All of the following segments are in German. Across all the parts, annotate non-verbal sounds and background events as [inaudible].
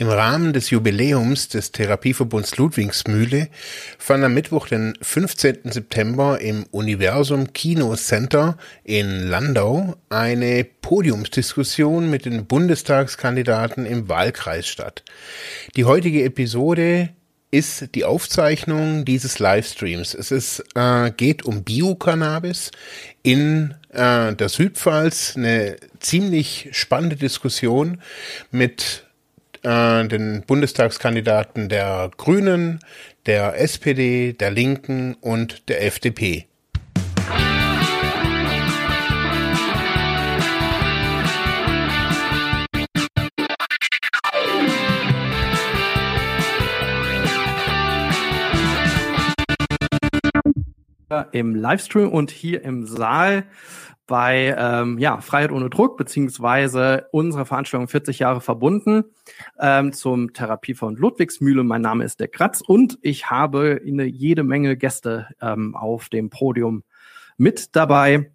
Im Rahmen des Jubiläums des Therapieverbunds Ludwigsmühle fand am Mittwoch, den 15. September im Universum Kino Center in Landau eine Podiumsdiskussion mit den Bundestagskandidaten im Wahlkreis statt. Die heutige Episode ist die Aufzeichnung dieses Livestreams. Es ist, äh, geht um Biocannabis in äh, der Südpfalz. Eine ziemlich spannende Diskussion mit äh, den Bundestagskandidaten der Grünen, der SPD, der Linken und der FDP. im Livestream und hier im Saal bei ähm, ja, Freiheit ohne Druck, beziehungsweise unsere Veranstaltung 40 Jahre verbunden ähm, zum Therapiefonds Ludwigsmühle. Mein Name ist der Kratz und ich habe eine jede Menge Gäste ähm, auf dem Podium mit dabei.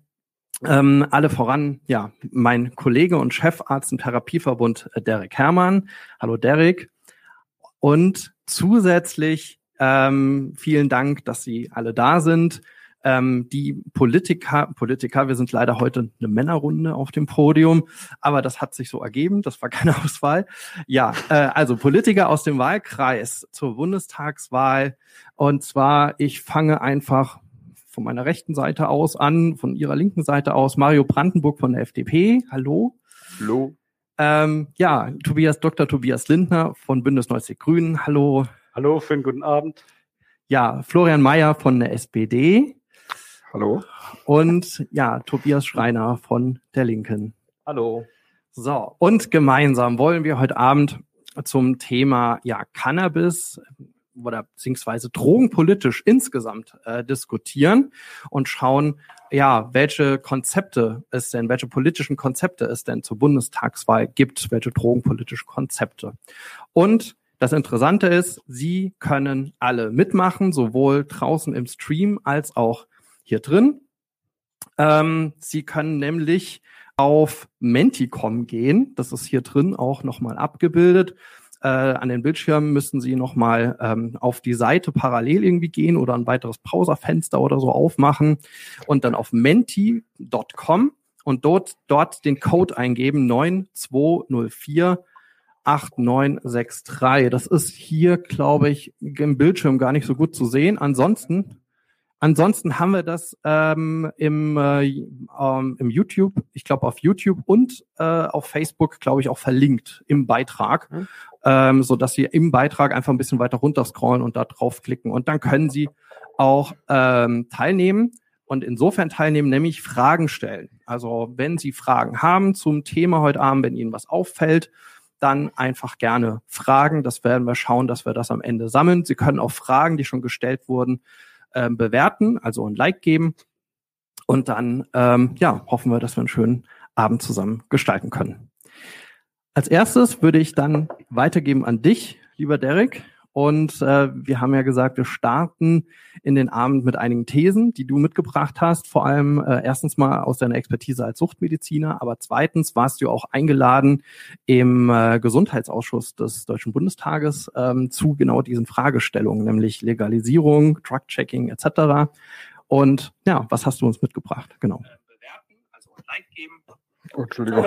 Ähm, alle voran, ja, mein Kollege und Chefarzt im Therapieverbund äh, Derek Herrmann. Hallo Derek. Und zusätzlich ähm, vielen Dank, dass Sie alle da sind. Ähm, die Politiker, Politiker, wir sind leider heute eine Männerrunde auf dem Podium, aber das hat sich so ergeben, das war [laughs] keine Auswahl. Ja, äh, also Politiker aus dem Wahlkreis zur Bundestagswahl. Und zwar, ich fange einfach von meiner rechten Seite aus an, von Ihrer linken Seite aus, Mario Brandenburg von der FDP. Hallo. Hallo. Ähm, ja, Tobias, Dr. Tobias Lindner von Bündnis 90 Grünen. Hallo. Hallo, schönen guten Abend. Ja, Florian Mayer von der SPD. Hallo. Und ja, Tobias Schreiner von der Linken. Hallo. So, und gemeinsam wollen wir heute Abend zum Thema ja Cannabis oder beziehungsweise drogenpolitisch insgesamt äh, diskutieren und schauen, ja, welche Konzepte es denn, welche politischen Konzepte es denn zur Bundestagswahl gibt, welche drogenpolitischen Konzepte. Und das Interessante ist, Sie können alle mitmachen, sowohl draußen im Stream als auch hier drin. Ähm, Sie können nämlich auf Menticom gehen. Das ist hier drin auch nochmal abgebildet. Äh, an den Bildschirmen müssen Sie nochmal ähm, auf die Seite parallel irgendwie gehen oder ein weiteres Browserfenster oder so aufmachen und dann auf menti.com und dort, dort den Code eingeben 9204 8963. Das ist hier, glaube ich, im Bildschirm gar nicht so gut zu sehen. Ansonsten, ansonsten haben wir das ähm, im, äh, ähm, im YouTube, ich glaube auf YouTube und äh, auf Facebook, glaube ich, auch verlinkt im Beitrag, mhm. ähm, so dass Sie im Beitrag einfach ein bisschen weiter runter scrollen und da draufklicken und dann können Sie auch ähm, teilnehmen und insofern teilnehmen, nämlich Fragen stellen. Also wenn Sie Fragen haben zum Thema heute Abend, wenn Ihnen was auffällt, dann einfach gerne fragen. Das werden wir schauen, dass wir das am Ende sammeln. Sie können auch Fragen, die schon gestellt wurden, äh, bewerten, also ein Like geben. Und dann ähm, ja, hoffen wir, dass wir einen schönen Abend zusammen gestalten können. Als erstes würde ich dann weitergeben an dich, lieber Derek. Und äh, wir haben ja gesagt, wir starten in den Abend mit einigen Thesen, die du mitgebracht hast. Vor allem äh, erstens mal aus deiner Expertise als Suchtmediziner, aber zweitens warst du auch eingeladen im äh, Gesundheitsausschuss des Deutschen Bundestages ähm, zu genau diesen Fragestellungen, nämlich Legalisierung, Drug-Checking etc. Und ja, was hast du uns mitgebracht? Genau. Bewerten, also ein Like geben. Oh, Entschuldigung.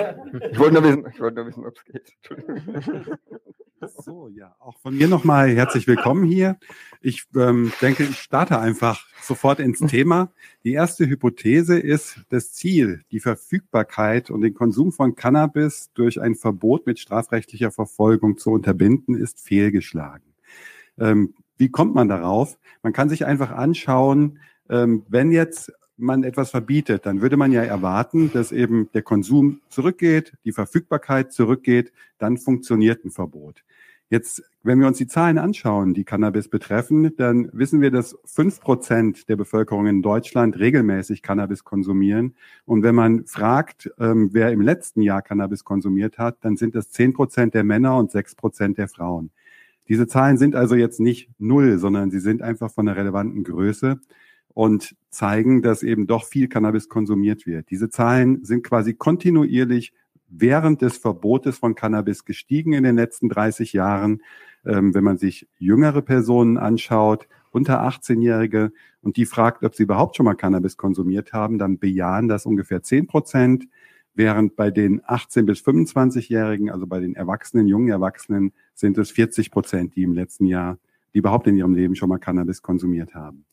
Ich wollte nur wissen, ich wollte nur wissen ob es geht. Entschuldigung. [laughs] So, ja, auch von mir nochmal herzlich willkommen hier. Ich ähm, denke, ich starte einfach sofort ins Thema. Die erste Hypothese ist, das Ziel, die Verfügbarkeit und den Konsum von Cannabis durch ein Verbot mit strafrechtlicher Verfolgung zu unterbinden, ist fehlgeschlagen. Ähm, wie kommt man darauf? Man kann sich einfach anschauen, ähm, wenn jetzt man etwas verbietet, dann würde man ja erwarten, dass eben der Konsum zurückgeht, die Verfügbarkeit zurückgeht, dann funktioniert ein Verbot. Jetzt, wenn wir uns die Zahlen anschauen, die Cannabis betreffen, dann wissen wir, dass fünf Prozent der Bevölkerung in Deutschland regelmäßig Cannabis konsumieren. Und wenn man fragt, ähm, wer im letzten Jahr Cannabis konsumiert hat, dann sind das zehn Prozent der Männer und sechs Prozent der Frauen. Diese Zahlen sind also jetzt nicht null, sondern sie sind einfach von einer relevanten Größe und zeigen, dass eben doch viel Cannabis konsumiert wird. Diese Zahlen sind quasi kontinuierlich während des Verbotes von Cannabis gestiegen in den letzten 30 Jahren. Ähm, wenn man sich jüngere Personen anschaut, unter 18-Jährige, und die fragt, ob sie überhaupt schon mal Cannabis konsumiert haben, dann bejahen das ungefähr 10 Prozent, während bei den 18- bis 25-Jährigen, also bei den Erwachsenen, jungen Erwachsenen, sind es 40 Prozent, die im letzten Jahr, die überhaupt in ihrem Leben schon mal Cannabis konsumiert haben.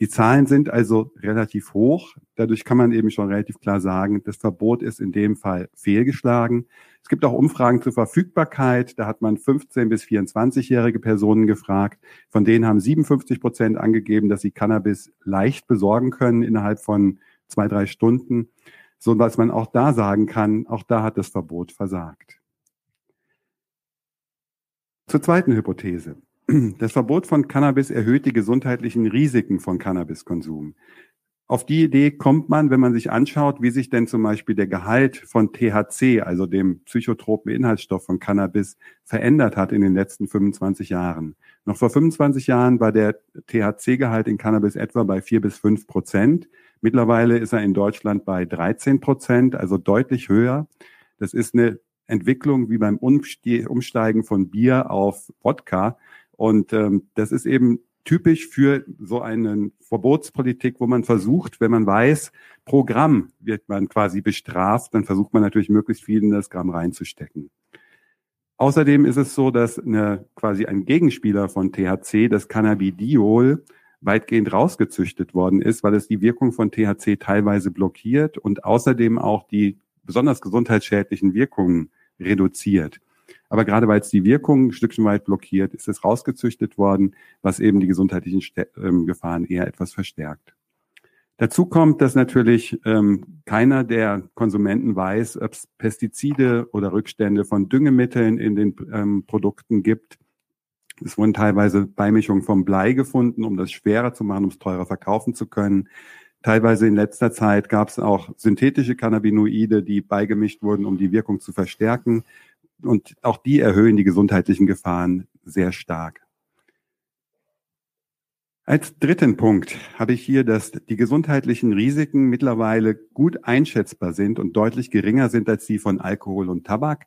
Die Zahlen sind also relativ hoch. Dadurch kann man eben schon relativ klar sagen, das Verbot ist in dem Fall fehlgeschlagen. Es gibt auch Umfragen zur Verfügbarkeit. Da hat man 15 bis 24-jährige Personen gefragt. Von denen haben 57 Prozent angegeben, dass sie Cannabis leicht besorgen können innerhalb von zwei, drei Stunden. So dass man auch da sagen kann, auch da hat das Verbot versagt. Zur zweiten Hypothese. Das Verbot von Cannabis erhöht die gesundheitlichen Risiken von Cannabiskonsum. Auf die Idee kommt man, wenn man sich anschaut, wie sich denn zum Beispiel der Gehalt von THC, also dem psychotropen Inhaltsstoff von Cannabis, verändert hat in den letzten 25 Jahren. Noch vor 25 Jahren war der THC-Gehalt in Cannabis etwa bei vier bis fünf Prozent. Mittlerweile ist er in Deutschland bei 13 Prozent, also deutlich höher. Das ist eine Entwicklung wie beim Umsteigen von Bier auf Wodka. Und ähm, das ist eben typisch für so eine Verbotspolitik, wo man versucht, wenn man weiß, pro Gramm wird man quasi bestraft, dann versucht man natürlich möglichst viel in das Gramm reinzustecken. Außerdem ist es so, dass eine, quasi ein Gegenspieler von THC, das Cannabidiol, weitgehend rausgezüchtet worden ist, weil es die Wirkung von THC teilweise blockiert und außerdem auch die besonders gesundheitsschädlichen Wirkungen reduziert. Aber gerade weil es die Wirkung ein Stückchen weit blockiert, ist es rausgezüchtet worden, was eben die gesundheitlichen ähm, Gefahren eher etwas verstärkt. Dazu kommt, dass natürlich ähm, keiner der Konsumenten weiß, ob es Pestizide oder Rückstände von Düngemitteln in den ähm, Produkten gibt. Es wurden teilweise Beimischungen vom Blei gefunden, um das schwerer zu machen, um es teurer verkaufen zu können. Teilweise in letzter Zeit gab es auch synthetische Cannabinoide, die beigemischt wurden, um die Wirkung zu verstärken und auch die erhöhen die gesundheitlichen Gefahren sehr stark. Als dritten Punkt habe ich hier, dass die gesundheitlichen Risiken mittlerweile gut einschätzbar sind und deutlich geringer sind als die von Alkohol und Tabak.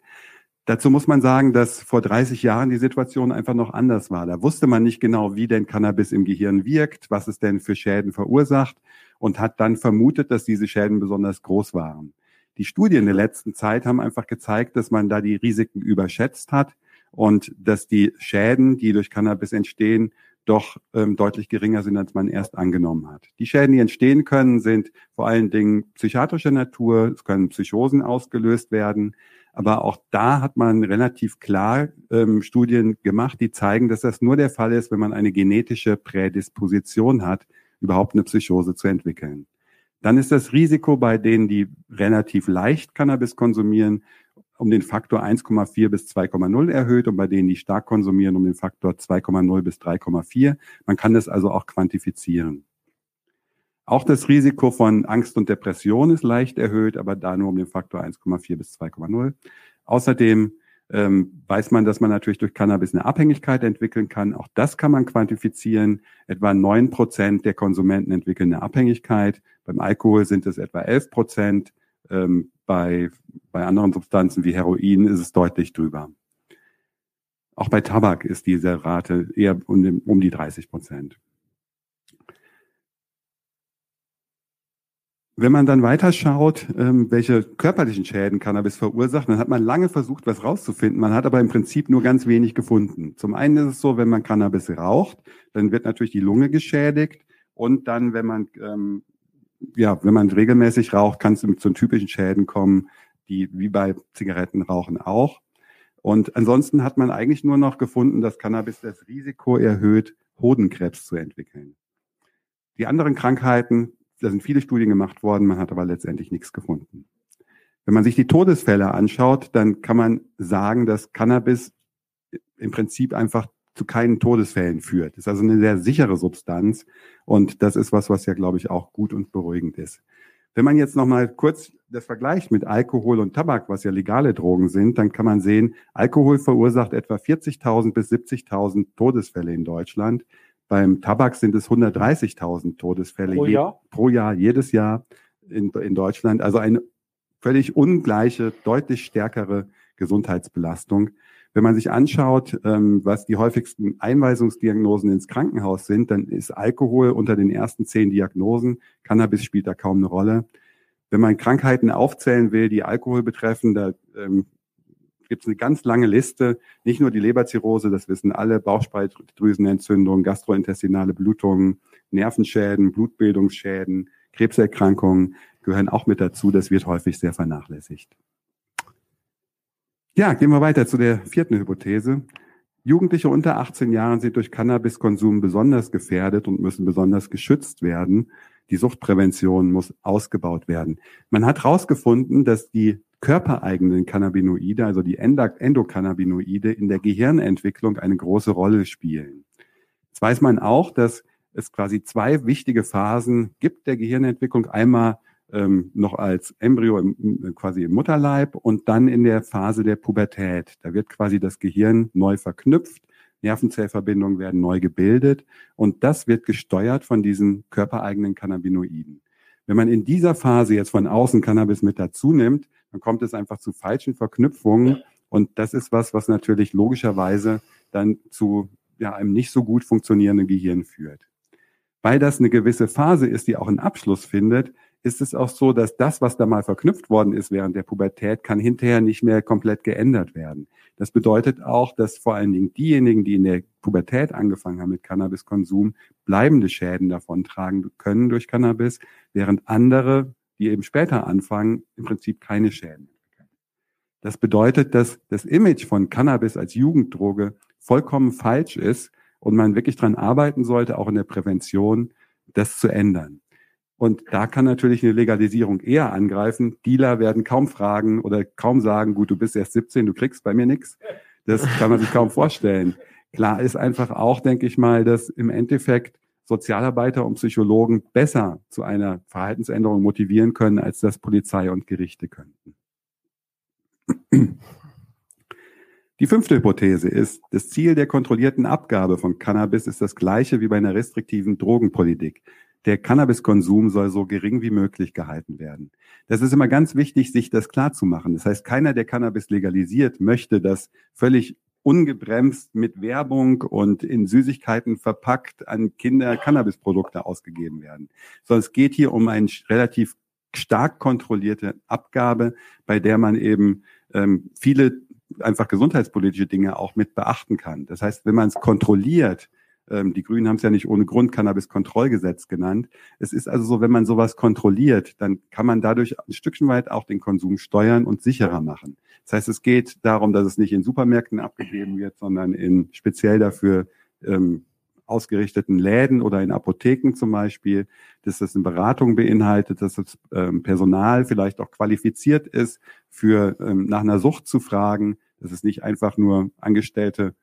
Dazu muss man sagen, dass vor 30 Jahren die Situation einfach noch anders war. Da wusste man nicht genau, wie denn Cannabis im Gehirn wirkt, was es denn für Schäden verursacht und hat dann vermutet, dass diese Schäden besonders groß waren. Die Studien der letzten Zeit haben einfach gezeigt, dass man da die Risiken überschätzt hat und dass die Schäden, die durch Cannabis entstehen, doch ähm, deutlich geringer sind, als man erst angenommen hat. Die Schäden, die entstehen können, sind vor allen Dingen psychiatrischer Natur. Es können Psychosen ausgelöst werden. Aber auch da hat man relativ klar ähm, Studien gemacht, die zeigen, dass das nur der Fall ist, wenn man eine genetische Prädisposition hat, überhaupt eine Psychose zu entwickeln. Dann ist das Risiko bei denen, die relativ leicht Cannabis konsumieren, um den Faktor 1,4 bis 2,0 erhöht und bei denen, die stark konsumieren, um den Faktor 2,0 bis 3,4. Man kann das also auch quantifizieren. Auch das Risiko von Angst und Depression ist leicht erhöht, aber da nur um den Faktor 1,4 bis 2,0. Außerdem ähm, weiß man, dass man natürlich durch Cannabis eine Abhängigkeit entwickeln kann. Auch das kann man quantifizieren. Etwa neun Prozent der Konsumenten entwickeln eine Abhängigkeit. Beim Alkohol sind es etwa elf Prozent. Ähm, bei, bei anderen Substanzen wie Heroin ist es deutlich drüber. Auch bei Tabak ist diese Rate eher um, um die 30 Prozent. Wenn man dann weiterschaut, ähm, welche körperlichen Schäden Cannabis verursacht, dann hat man lange versucht, was rauszufinden. Man hat aber im Prinzip nur ganz wenig gefunden. Zum einen ist es so, wenn man Cannabis raucht, dann wird natürlich die Lunge geschädigt. Und dann, wenn man, ähm, ja, wenn man regelmäßig raucht, kann es zu typischen Schäden kommen, die wie bei Zigarettenrauchen auch. Und ansonsten hat man eigentlich nur noch gefunden, dass Cannabis das Risiko erhöht, Hodenkrebs zu entwickeln. Die anderen Krankheiten da sind viele Studien gemacht worden, man hat aber letztendlich nichts gefunden. Wenn man sich die Todesfälle anschaut, dann kann man sagen, dass Cannabis im Prinzip einfach zu keinen Todesfällen führt. Das ist also eine sehr sichere Substanz und das ist was, was ja, glaube ich, auch gut und beruhigend ist. Wenn man jetzt nochmal kurz das vergleicht mit Alkohol und Tabak, was ja legale Drogen sind, dann kann man sehen, Alkohol verursacht etwa 40.000 bis 70.000 Todesfälle in Deutschland. Beim Tabak sind es 130.000 Todesfälle pro Jahr, pro Jahr jedes Jahr in, in Deutschland. Also ein völlig ungleiche, deutlich stärkere Gesundheitsbelastung. Wenn man sich anschaut, ähm, was die häufigsten Einweisungsdiagnosen ins Krankenhaus sind, dann ist Alkohol unter den ersten zehn Diagnosen. Cannabis spielt da kaum eine Rolle. Wenn man Krankheiten aufzählen will, die Alkohol betreffen, da ähm, gibt es eine ganz lange Liste. Nicht nur die Leberzirrhose, das wissen alle, Bauchspeicheldrüsenentzündung, gastrointestinale Blutungen, Nervenschäden, Blutbildungsschäden, Krebserkrankungen gehören auch mit dazu. Das wird häufig sehr vernachlässigt. Ja, gehen wir weiter zu der vierten Hypothese. Jugendliche unter 18 Jahren sind durch Cannabiskonsum besonders gefährdet und müssen besonders geschützt werden. Die Suchtprävention muss ausgebaut werden. Man hat herausgefunden, dass die körpereigenen Cannabinoide, also die Endokannabinoide in der Gehirnentwicklung eine große Rolle spielen. Jetzt weiß man auch, dass es quasi zwei wichtige Phasen gibt der Gehirnentwicklung. Einmal ähm, noch als Embryo im, quasi im Mutterleib und dann in der Phase der Pubertät. Da wird quasi das Gehirn neu verknüpft, Nervenzellverbindungen werden neu gebildet und das wird gesteuert von diesen körpereigenen Cannabinoiden. Wenn man in dieser Phase jetzt von außen Cannabis mit dazu nimmt, dann kommt es einfach zu falschen Verknüpfungen und das ist was, was natürlich logischerweise dann zu ja, einem nicht so gut funktionierenden Gehirn führt. Weil das eine gewisse Phase ist, die auch einen Abschluss findet, ist es auch so, dass das, was da mal verknüpft worden ist während der Pubertät, kann hinterher nicht mehr komplett geändert werden. Das bedeutet auch, dass vor allen Dingen diejenigen, die in der Pubertät angefangen haben mit Cannabiskonsum, bleibende Schäden davon tragen können durch Cannabis, während andere, die eben später anfangen, im Prinzip keine Schäden. Das bedeutet, dass das Image von Cannabis als Jugenddroge vollkommen falsch ist und man wirklich dran arbeiten sollte, auch in der Prävention, das zu ändern. Und da kann natürlich eine Legalisierung eher angreifen. Dealer werden kaum fragen oder kaum sagen, gut, du bist erst 17, du kriegst bei mir nichts. Das kann man sich kaum vorstellen. Klar ist einfach auch, denke ich mal, dass im Endeffekt Sozialarbeiter und Psychologen besser zu einer Verhaltensänderung motivieren können, als das Polizei und Gerichte könnten. Die fünfte Hypothese ist, das Ziel der kontrollierten Abgabe von Cannabis ist das gleiche wie bei einer restriktiven Drogenpolitik der Cannabiskonsum soll so gering wie möglich gehalten werden. Das ist immer ganz wichtig, sich das klar zu machen. Das heißt, keiner, der Cannabis legalisiert, möchte das völlig ungebremst mit Werbung und in Süßigkeiten verpackt an Kinder Cannabisprodukte ausgegeben werden. Sondern es geht hier um eine relativ stark kontrollierte Abgabe, bei der man eben ähm, viele einfach gesundheitspolitische Dinge auch mit beachten kann. Das heißt, wenn man es kontrolliert, die Grünen haben es ja nicht ohne Grund Cannabis-Kontrollgesetz genannt. Es ist also so, wenn man sowas kontrolliert, dann kann man dadurch ein Stückchen weit auch den Konsum steuern und sicherer machen. Das heißt, es geht darum, dass es nicht in Supermärkten abgegeben [clears throat] wird, sondern in speziell dafür ähm, ausgerichteten Läden oder in Apotheken zum Beispiel, dass das eine Beratung beinhaltet, dass das ähm, Personal vielleicht auch qualifiziert ist, für ähm, nach einer Sucht zu fragen, dass es nicht einfach nur Angestellte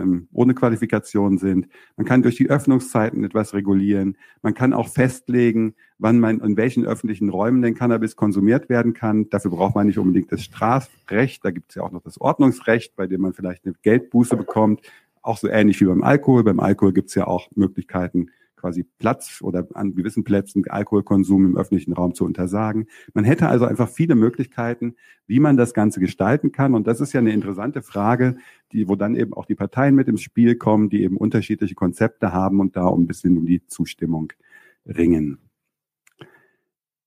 ähm, ohne Qualifikation sind. Man kann durch die Öffnungszeiten etwas regulieren. Man kann auch festlegen, wann man in welchen öffentlichen Räumen denn Cannabis konsumiert werden kann. Dafür braucht man nicht unbedingt das Strafrecht. Da gibt es ja auch noch das Ordnungsrecht, bei dem man vielleicht eine Geldbuße bekommt. Auch so ähnlich wie beim Alkohol. Beim Alkohol gibt es ja auch Möglichkeiten, quasi Platz oder an gewissen Plätzen Alkoholkonsum im öffentlichen Raum zu untersagen. Man hätte also einfach viele Möglichkeiten, wie man das Ganze gestalten kann. Und das ist ja eine interessante Frage, die, wo dann eben auch die Parteien mit ins Spiel kommen, die eben unterschiedliche Konzepte haben und da ein bisschen um die Zustimmung ringen.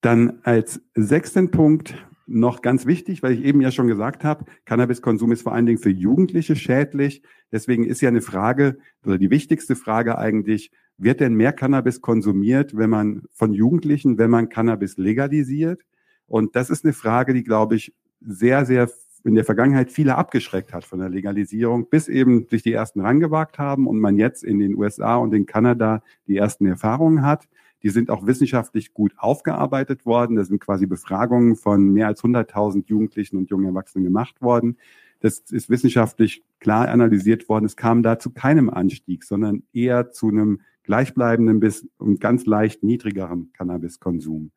Dann als sechsten Punkt noch ganz wichtig, weil ich eben ja schon gesagt habe, Cannabiskonsum ist vor allen Dingen für Jugendliche schädlich. Deswegen ist ja eine Frage oder die wichtigste Frage eigentlich, wird denn mehr Cannabis konsumiert, wenn man von Jugendlichen, wenn man Cannabis legalisiert? Und das ist eine Frage, die, glaube ich, sehr, sehr in der Vergangenheit viele abgeschreckt hat von der Legalisierung, bis eben sich die ersten rangewagt haben und man jetzt in den USA und in Kanada die ersten Erfahrungen hat. Die sind auch wissenschaftlich gut aufgearbeitet worden. Da sind quasi Befragungen von mehr als 100.000 Jugendlichen und jungen Erwachsenen gemacht worden. Das ist wissenschaftlich klar analysiert worden. Es kam da zu keinem Anstieg, sondern eher zu einem gleichbleibenden bis und ganz leicht niedrigerem Cannabiskonsum.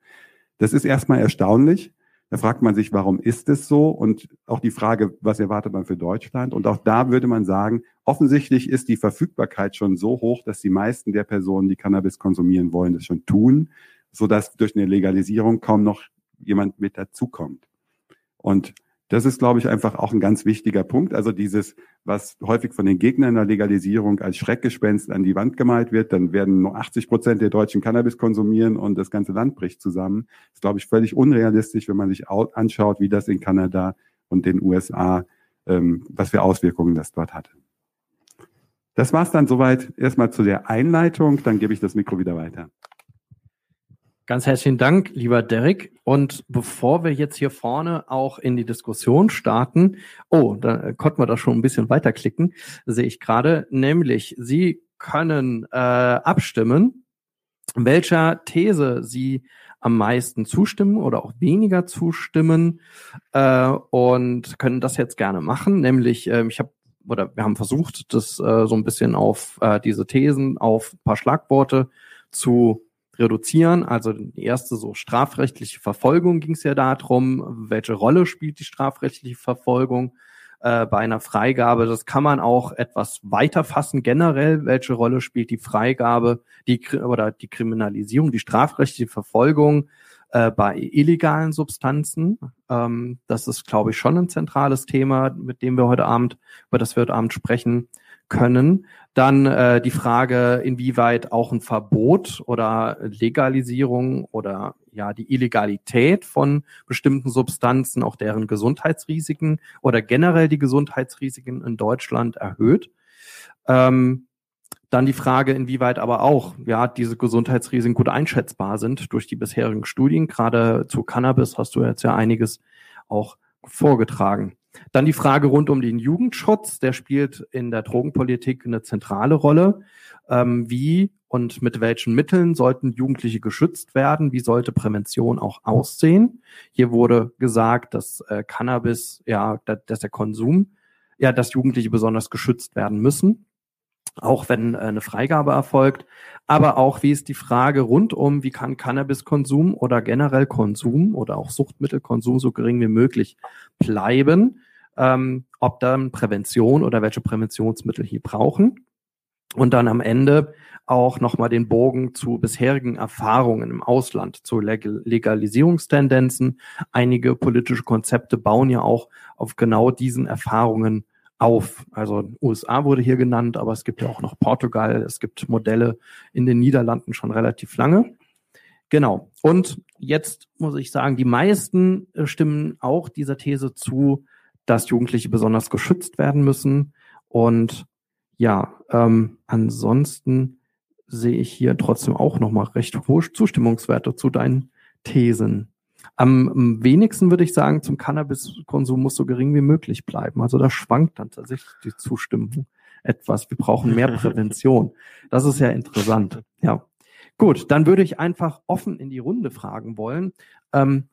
Das ist erstmal erstaunlich. Da fragt man sich, warum ist es so? Und auch die Frage, was erwartet man für Deutschland? Und auch da würde man sagen, offensichtlich ist die Verfügbarkeit schon so hoch, dass die meisten der Personen, die Cannabis konsumieren wollen, das schon tun, sodass durch eine Legalisierung kaum noch jemand mit dazukommt. Und das ist, glaube ich, einfach auch ein ganz wichtiger Punkt. Also dieses, was häufig von den Gegnern der Legalisierung als Schreckgespenst an die Wand gemalt wird, dann werden nur 80 Prozent der Deutschen Cannabis konsumieren und das ganze Land bricht zusammen. Das ist, glaube ich, völlig unrealistisch, wenn man sich anschaut, wie das in Kanada und den USA, ähm, was für Auswirkungen das dort hatte. Das war's dann soweit erstmal zu der Einleitung. Dann gebe ich das Mikro wieder weiter. Ganz herzlichen Dank, lieber Derek. Und bevor wir jetzt hier vorne auch in die Diskussion starten, oh, da konnten wir da schon ein bisschen weiterklicken, sehe ich gerade, nämlich Sie können äh, abstimmen, welcher These Sie am meisten zustimmen oder auch weniger zustimmen äh, und können das jetzt gerne machen. Nämlich, äh, ich habe oder wir haben versucht, das äh, so ein bisschen auf äh, diese Thesen, auf ein paar Schlagworte zu reduzieren. Also die erste so strafrechtliche Verfolgung ging es ja darum, welche Rolle spielt die strafrechtliche Verfolgung äh, bei einer Freigabe. Das kann man auch etwas weiter fassen generell. Welche Rolle spielt die Freigabe, die oder die Kriminalisierung, die strafrechtliche Verfolgung äh, bei illegalen Substanzen? Ähm, das ist, glaube ich, schon ein zentrales Thema, mit dem wir heute Abend, über das wir heute Abend sprechen können. Dann äh, die Frage, inwieweit auch ein Verbot oder Legalisierung oder ja die Illegalität von bestimmten Substanzen auch deren Gesundheitsrisiken oder generell die Gesundheitsrisiken in Deutschland erhöht. Ähm, dann die Frage, inwieweit aber auch ja diese Gesundheitsrisiken gut einschätzbar sind durch die bisherigen Studien. Gerade zu Cannabis hast du jetzt ja einiges auch vorgetragen. Dann die Frage rund um den Jugendschutz, der spielt in der Drogenpolitik eine zentrale Rolle. Ähm, wie und mit welchen Mitteln sollten Jugendliche geschützt werden? Wie sollte Prävention auch aussehen? Hier wurde gesagt, dass äh, Cannabis, ja, dass der Konsum, ja, dass Jugendliche besonders geschützt werden müssen auch wenn äh, eine Freigabe erfolgt, aber auch wie ist die Frage rund um, wie kann Cannabiskonsum oder generell Konsum oder auch Suchtmittelkonsum so gering wie möglich bleiben, ähm, ob dann Prävention oder welche Präventionsmittel hier brauchen. Und dann am Ende auch nochmal den Bogen zu bisherigen Erfahrungen im Ausland, zu Legalisierungstendenzen. Einige politische Konzepte bauen ja auch auf genau diesen Erfahrungen auf. Also USA wurde hier genannt, aber es gibt ja auch noch Portugal, es gibt Modelle in den Niederlanden schon relativ lange. Genau. Und jetzt muss ich sagen, die meisten äh, stimmen auch dieser These zu, dass Jugendliche besonders geschützt werden müssen. Und ja, ähm, ansonsten sehe ich hier trotzdem auch nochmal recht hohe Zustimmungswerte zu deinen Thesen. Am wenigsten würde ich sagen, zum Cannabiskonsum muss so gering wie möglich bleiben. Also da schwankt dann tatsächlich die Zustimmung etwas. Wir brauchen mehr [laughs] Prävention. Das ist ja interessant. Ja. Gut, dann würde ich einfach offen in die Runde fragen wollen. Ähm,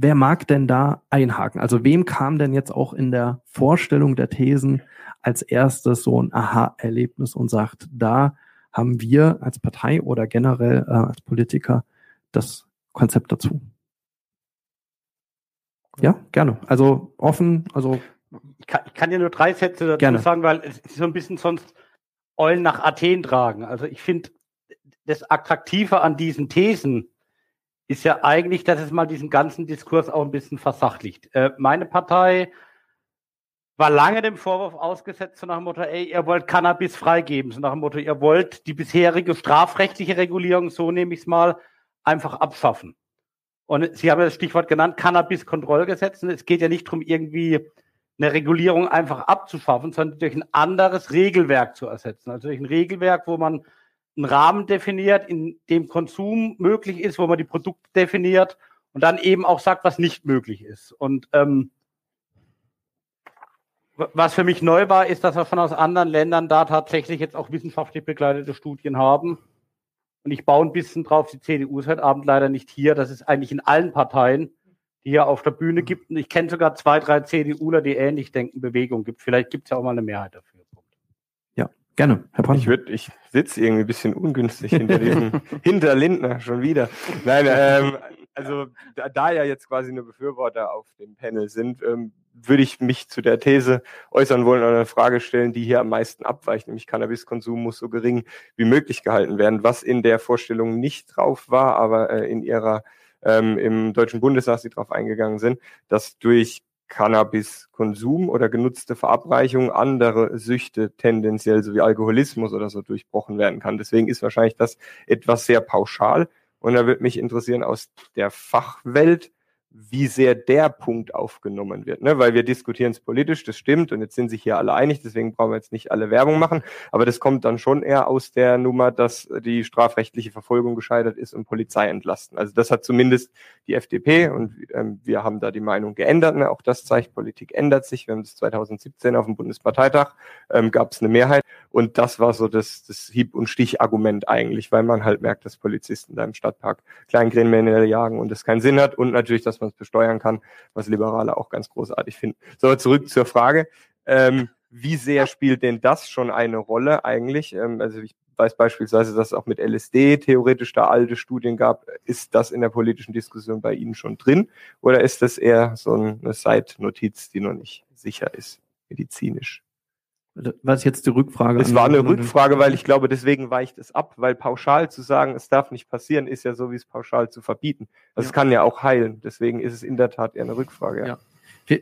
wer mag denn da einhaken? Also wem kam denn jetzt auch in der Vorstellung der Thesen als erstes so ein Aha-Erlebnis und sagt, da haben wir als Partei oder generell äh, als Politiker das Konzept dazu? Ja, gerne. Also offen, also. Ich kann, ich kann dir nur drei Sätze dazu gerne. sagen, weil es so ein bisschen sonst Eulen nach Athen tragen. Also ich finde, das Attraktive an diesen Thesen ist ja eigentlich, dass es mal diesen ganzen Diskurs auch ein bisschen versachlicht. Äh, meine Partei war lange dem Vorwurf ausgesetzt, so nach dem Motto, ey, ihr wollt Cannabis freigeben, so nach dem Motto, ihr wollt die bisherige strafrechtliche Regulierung, so nehme ich es mal, einfach abschaffen. Und Sie haben das Stichwort genannt, Cannabis-Kontrollgesetz. Es geht ja nicht darum, irgendwie eine Regulierung einfach abzuschaffen, sondern durch ein anderes Regelwerk zu ersetzen. Also durch ein Regelwerk, wo man einen Rahmen definiert, in dem Konsum möglich ist, wo man die Produkte definiert und dann eben auch sagt, was nicht möglich ist. Und ähm, was für mich neu war, ist, dass wir schon aus anderen Ländern da tatsächlich jetzt auch wissenschaftlich begleitete Studien haben und ich baue ein bisschen drauf, die CDU ist heute Abend leider nicht hier. Das ist eigentlich in allen Parteien, die hier auf der Bühne gibt. Und ich kenne sogar zwei, drei CDUler, die ähnlich denken, Bewegung gibt. Vielleicht gibt es ja auch mal eine Mehrheit dafür. Gerne, Herr Brand. Ich, würd, ich sitze irgendwie ein bisschen ungünstig hinter diesem, [laughs] hinter Lindner schon wieder. Nein, ähm, also da, da, ja jetzt quasi nur Befürworter auf dem Panel sind, ähm, würde ich mich zu der These äußern wollen oder eine Frage stellen, die hier am meisten abweicht, nämlich Cannabiskonsum muss so gering wie möglich gehalten werden, was in der Vorstellung nicht drauf war, aber äh, in ihrer ähm, im Deutschen Bundestag, die darauf eingegangen sind, dass durch Cannabiskonsum oder genutzte Verabreichung andere Süchte tendenziell so wie Alkoholismus oder so durchbrochen werden kann. Deswegen ist wahrscheinlich das etwas sehr pauschal. Und da würde mich interessieren aus der Fachwelt, wie sehr der Punkt aufgenommen wird. Ne? Weil wir diskutieren es politisch, das stimmt, und jetzt sind sich hier alle einig, deswegen brauchen wir jetzt nicht alle Werbung machen, aber das kommt dann schon eher aus der Nummer, dass die strafrechtliche Verfolgung gescheitert ist und Polizei entlasten. Also das hat zumindest die FDP und ähm, wir haben da die Meinung geändert. Ne? Auch das zeigt, Politik ändert sich. Wir haben das 2017 auf dem Bundesparteitag, ähm, gab es eine Mehrheit und das war so das, das Hieb- und Stich-Argument eigentlich, weil man halt merkt, dass Polizisten da im Stadtpark Kleinkriminelle jagen und das keinen Sinn hat und natürlich, dass man es besteuern kann, was Liberale auch ganz großartig finden. So, zurück zur Frage. Ähm, wie sehr spielt denn das schon eine Rolle eigentlich? Ähm, also ich weiß beispielsweise, dass es auch mit LSD theoretisch da alte Studien gab. Ist das in der politischen Diskussion bei Ihnen schon drin? Oder ist das eher so eine Seitnotiz, die noch nicht sicher ist, medizinisch? Was jetzt die Rückfrage? Es war eine Rückfrage, weil ich glaube, deswegen weicht es ab, weil pauschal zu sagen, es darf nicht passieren, ist ja so wie es pauschal zu verbieten. Das ja. kann ja auch heilen. Deswegen ist es in der Tat eher eine Rückfrage. Ja. ja.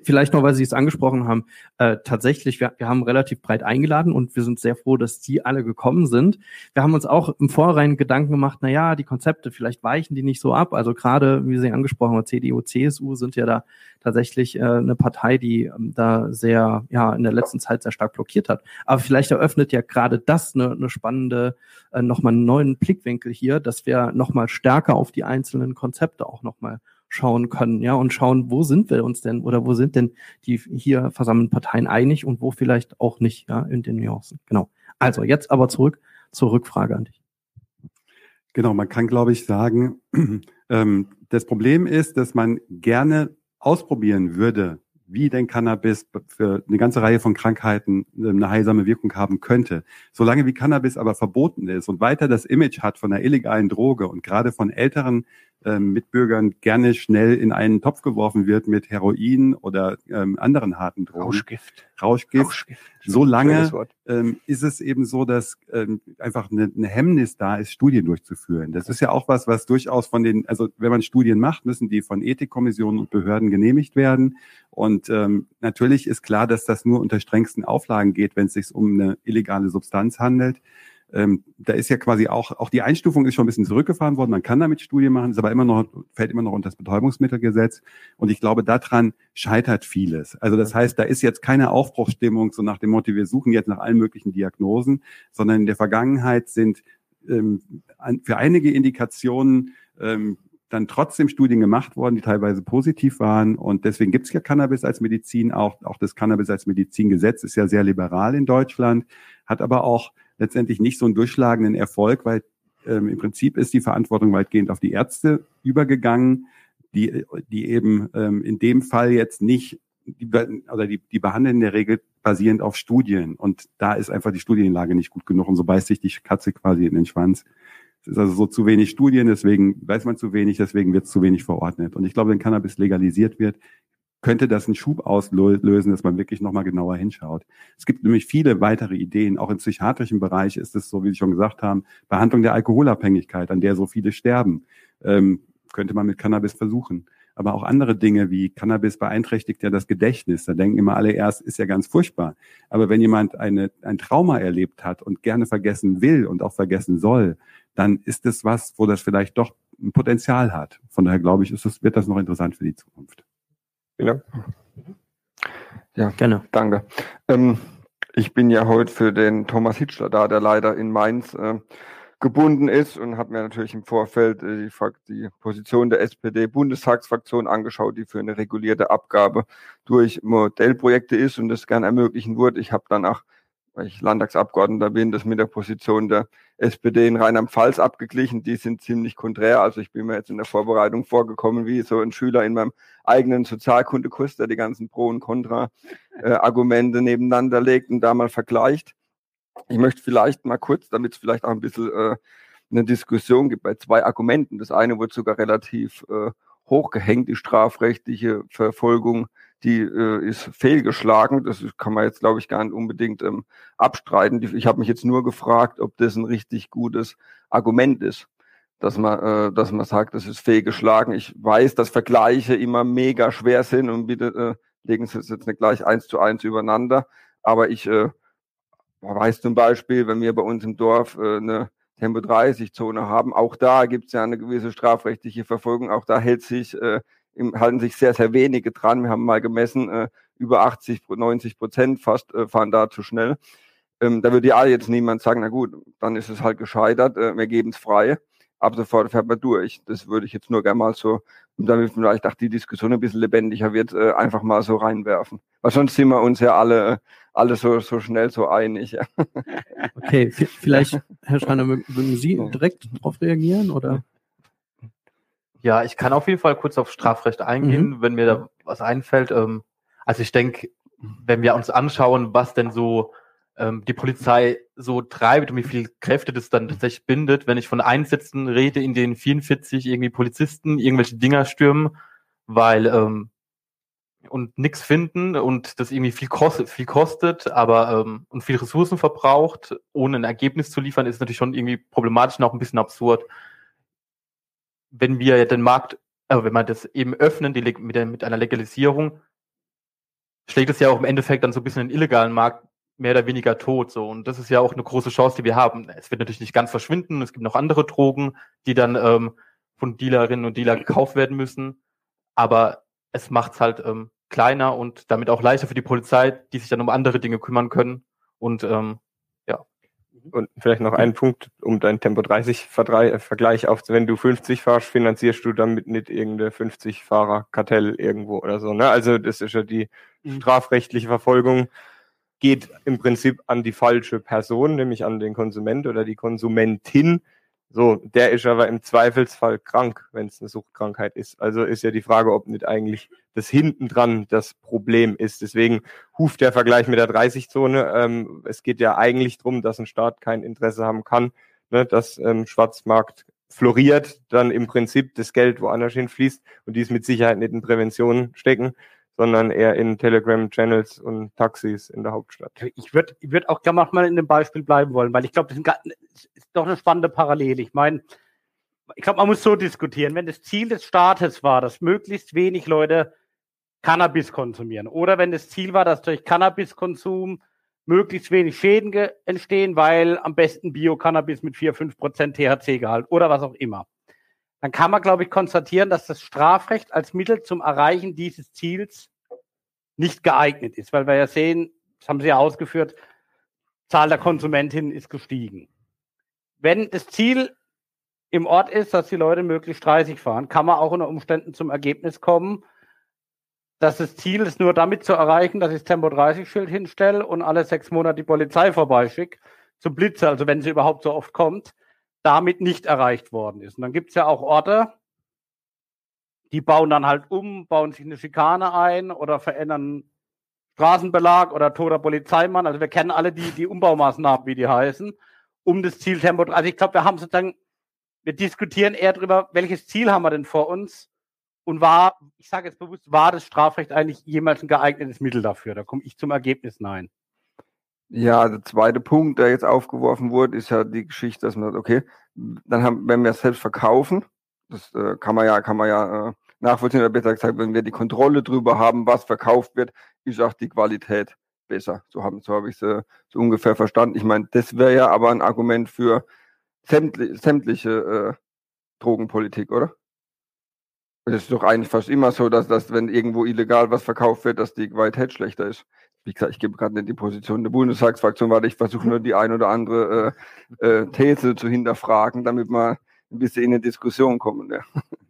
Vielleicht noch, weil Sie es angesprochen haben. Äh, tatsächlich, wir, wir haben relativ breit eingeladen und wir sind sehr froh, dass die alle gekommen sind. Wir haben uns auch im Vorrein Gedanken gemacht, na ja, die Konzepte, vielleicht weichen die nicht so ab. Also gerade, wie Sie angesprochen haben, CDU, CSU sind ja da tatsächlich äh, eine Partei, die ähm, da sehr, ja, in der letzten Zeit sehr stark blockiert hat. Aber vielleicht eröffnet ja gerade das eine, eine spannende, äh, nochmal einen neuen Blickwinkel hier, dass wir nochmal stärker auf die einzelnen Konzepte auch nochmal schauen können, ja, und schauen, wo sind wir uns denn oder wo sind denn die hier versammelten Parteien einig und wo vielleicht auch nicht, ja, in den Nuancen. Genau. Also jetzt aber zurück zur Rückfrage an dich. Genau, man kann, glaube ich, sagen, [clears throat] ähm, das Problem ist, dass man gerne ausprobieren würde, wie denn Cannabis für eine ganze Reihe von Krankheiten eine heilsame Wirkung haben könnte. Solange wie Cannabis aber verboten ist und weiter das Image hat von einer illegalen Droge und gerade von älteren ähm, Mitbürgern gerne schnell in einen Topf geworfen wird mit Heroin oder ähm, anderen harten Drogen. Rauschgift. Rauschgift. Rauschgift. So lange ähm, ist es eben so, dass ähm, einfach eine, eine Hemmnis da ist, Studien durchzuführen. Das ist ja auch was, was durchaus von den, also wenn man Studien macht, müssen die von Ethikkommissionen und Behörden genehmigt werden. Und ähm, natürlich ist klar, dass das nur unter strengsten Auflagen geht, wenn es sich um eine illegale Substanz handelt. Ähm, da ist ja quasi auch, auch die Einstufung ist schon ein bisschen zurückgefahren worden. Man kann damit Studien machen, ist aber immer noch, fällt immer noch unter das Betäubungsmittelgesetz. Und ich glaube, daran scheitert vieles. Also das heißt, da ist jetzt keine Aufbruchsstimmung, so nach dem Motto, wir suchen jetzt nach allen möglichen Diagnosen, sondern in der Vergangenheit sind ähm, für einige Indikationen ähm, dann trotzdem Studien gemacht worden, die teilweise positiv waren. Und deswegen gibt es ja Cannabis als Medizin. Auch, auch das Cannabis als Medizingesetz ist ja sehr liberal in Deutschland, hat aber auch letztendlich nicht so einen durchschlagenden Erfolg, weil ähm, im Prinzip ist die Verantwortung weitgehend auf die Ärzte übergegangen, die, die eben ähm, in dem Fall jetzt nicht, die, oder die, die behandeln in der Regel basierend auf Studien. Und da ist einfach die Studienlage nicht gut genug und so beißt sich die Katze quasi in den Schwanz. Es ist also so zu wenig Studien, deswegen weiß man zu wenig, deswegen wird zu wenig verordnet. Und ich glaube, wenn Cannabis legalisiert wird, könnte das einen Schub auslösen, dass man wirklich nochmal genauer hinschaut. Es gibt nämlich viele weitere Ideen. Auch im psychiatrischen Bereich ist es so, wie Sie schon gesagt haben, Behandlung der Alkoholabhängigkeit, an der so viele sterben, ähm, könnte man mit Cannabis versuchen. Aber auch andere Dinge wie Cannabis beeinträchtigt ja das Gedächtnis. Da denken immer alle erst, ist ja ganz furchtbar. Aber wenn jemand eine, ein Trauma erlebt hat und gerne vergessen will und auch vergessen soll, dann ist es was, wo das vielleicht doch ein Potenzial hat. Von daher glaube ich, ist es, wird das noch interessant für die Zukunft. Vielen Dank. Ja, gerne. Danke. Ähm, ich bin ja heute für den Thomas Hitschler da, der leider in Mainz äh, gebunden ist und habe mir natürlich im Vorfeld äh, die, die, Position der SPD-Bundestagsfraktion angeschaut, die für eine regulierte Abgabe durch Modellprojekte ist und das gern ermöglichen würde. Ich habe danach weil ich Landtagsabgeordneter bin, das mit der Position der SPD in Rheinland-Pfalz abgeglichen. Die sind ziemlich konträr. Also ich bin mir jetzt in der Vorbereitung vorgekommen wie so ein Schüler in meinem eigenen Sozialkundekurs, der die ganzen Pro- und Contra-Argumente nebeneinander legt und da mal vergleicht. Ich möchte vielleicht mal kurz, damit es vielleicht auch ein bisschen äh, eine Diskussion gibt bei zwei Argumenten. Das eine wird sogar relativ äh, hochgehängt, die strafrechtliche Verfolgung die äh, ist fehlgeschlagen. Das kann man jetzt, glaube ich, gar nicht unbedingt ähm, abstreiten. Ich habe mich jetzt nur gefragt, ob das ein richtig gutes Argument ist. dass man, äh, dass man sagt, das ist fehlgeschlagen. Ich weiß, dass Vergleiche immer mega schwer sind und bitte äh, legen Sie es jetzt nicht gleich eins zu eins übereinander. Aber ich äh, weiß zum Beispiel, wenn wir bei uns im Dorf äh, eine Tempo 30 Zone haben, auch da gibt es ja eine gewisse strafrechtliche Verfolgung. Auch da hält sich, äh, halten sich sehr, sehr wenige dran. Wir haben mal gemessen, äh, über 80, 90 Prozent fast äh, fahren da zu schnell. Ähm, da würde ja jetzt niemand sagen, na gut, dann ist es halt gescheitert, äh, wir geben es frei ab sofort fährt man durch. Das würde ich jetzt nur gerne mal so, und damit vielleicht auch die Diskussion ein bisschen lebendiger wird, äh, einfach mal so reinwerfen. Weil sonst sind wir uns ja alle, alle so, so schnell so einig. Ja. Okay, vielleicht, [laughs] Herr Schreiner, würden Sie direkt darauf reagieren oder? Ja, ich kann auf jeden Fall kurz auf Strafrecht eingehen, mhm. wenn mir da was einfällt. Ähm, also ich denke, wenn wir uns anschauen, was denn so ähm, die Polizei so treibt und wie viel Kräfte das dann tatsächlich bindet, wenn ich von Einsätzen rede, in denen 44 irgendwie Polizisten irgendwelche Dinger stürmen, weil ähm, und nichts finden und das irgendwie viel kostet, viel kostet, aber ähm, und viel Ressourcen verbraucht, ohne ein Ergebnis zu liefern, ist natürlich schon irgendwie problematisch und auch ein bisschen absurd. Wenn wir den Markt, äh, wenn man das eben öffnen, die, mit, der, mit einer Legalisierung, schlägt es ja auch im Endeffekt dann so ein bisschen den illegalen Markt mehr oder weniger tot. So. Und das ist ja auch eine große Chance, die wir haben. Es wird natürlich nicht ganz verschwinden. Es gibt noch andere Drogen, die dann ähm, von Dealerinnen und Dealer gekauft werden müssen. Aber es macht es halt ähm, kleiner und damit auch leichter für die Polizei, die sich dann um andere Dinge kümmern können. Und ähm. Und vielleicht noch ein Punkt, um dein Tempo 30 äh, Vergleich auf, wenn du 50 fahrst, finanzierst du damit nicht irgendeine 50 Fahrer Kartell irgendwo oder so. Ne? Also das ist ja die mhm. strafrechtliche Verfolgung geht im Prinzip an die falsche Person, nämlich an den Konsument oder die Konsumentin. So, der ist aber im Zweifelsfall krank, wenn es eine Suchtkrankheit ist. Also ist ja die Frage, ob nicht eigentlich das hinten dran das Problem ist. Deswegen huft der Vergleich mit der 30-Zone. Ähm, es geht ja eigentlich darum, dass ein Staat kein Interesse haben kann, ne, dass ähm, Schwarzmarkt floriert, dann im Prinzip das Geld woanders hinfließt und die es mit Sicherheit nicht in Prävention stecken, sondern eher in Telegram-Channels und Taxis in der Hauptstadt. Ich würde ich würd auch gerne mal in dem Beispiel bleiben wollen, weil ich glaube, das ist doch eine spannende Parallele. Ich meine, ich glaube, man muss so diskutieren. Wenn das Ziel des Staates war, dass möglichst wenig Leute Cannabis konsumieren oder wenn das Ziel war, dass durch Cannabiskonsum möglichst wenig Schäden entstehen, weil am besten Bio-Cannabis mit 4, 5 Prozent THC-Gehalt oder was auch immer dann kann man, glaube ich, konstatieren, dass das Strafrecht als Mittel zum Erreichen dieses Ziels nicht geeignet ist, weil wir ja sehen, das haben Sie ja ausgeführt, Zahl der Konsumentinnen ist gestiegen. Wenn das Ziel im Ort ist, dass die Leute möglichst 30 fahren, kann man auch unter Umständen zum Ergebnis kommen, dass das Ziel ist nur damit zu erreichen, dass ich das Tempo 30 Schild hinstelle und alle sechs Monate die Polizei vorbeischicke zum Blitzer, also wenn sie überhaupt so oft kommt, damit nicht erreicht worden ist. Und dann gibt es ja auch Orte, die bauen dann halt um, bauen sich eine Schikane ein oder verändern Straßenbelag oder toter Polizeimann. Also wir kennen alle die, die Umbaumaßnahmen, wie die heißen, um das Zieltempo. Also ich glaube, wir haben sozusagen, wir diskutieren eher darüber, welches Ziel haben wir denn vor uns und war, ich sage jetzt bewusst, war das Strafrecht eigentlich jemals ein geeignetes Mittel dafür? Da komme ich zum Ergebnis, nein. Ja, der zweite Punkt, der jetzt aufgeworfen wurde, ist ja die Geschichte, dass man sagt, okay, dann haben, wenn wir es selbst verkaufen, das äh, kann man ja, kann man ja äh, nachvollziehen, oder besser gesagt, wenn wir die Kontrolle drüber haben, was verkauft wird, ist auch die Qualität besser. So haben, so habe ich es äh, so ungefähr verstanden. Ich meine, das wäre ja aber ein Argument für sämtliche, sämtliche äh, Drogenpolitik, oder? Das ist doch eigentlich fast immer so, dass, dass wenn irgendwo illegal was verkauft wird, dass die Qualität schlechter ist wie gesagt, ich gebe gerade nicht die Position der Bundestagsfraktion, weil ich versuche nur die ein oder andere äh, äh, These zu hinterfragen, damit wir ein bisschen in eine Diskussion kommen. Ja.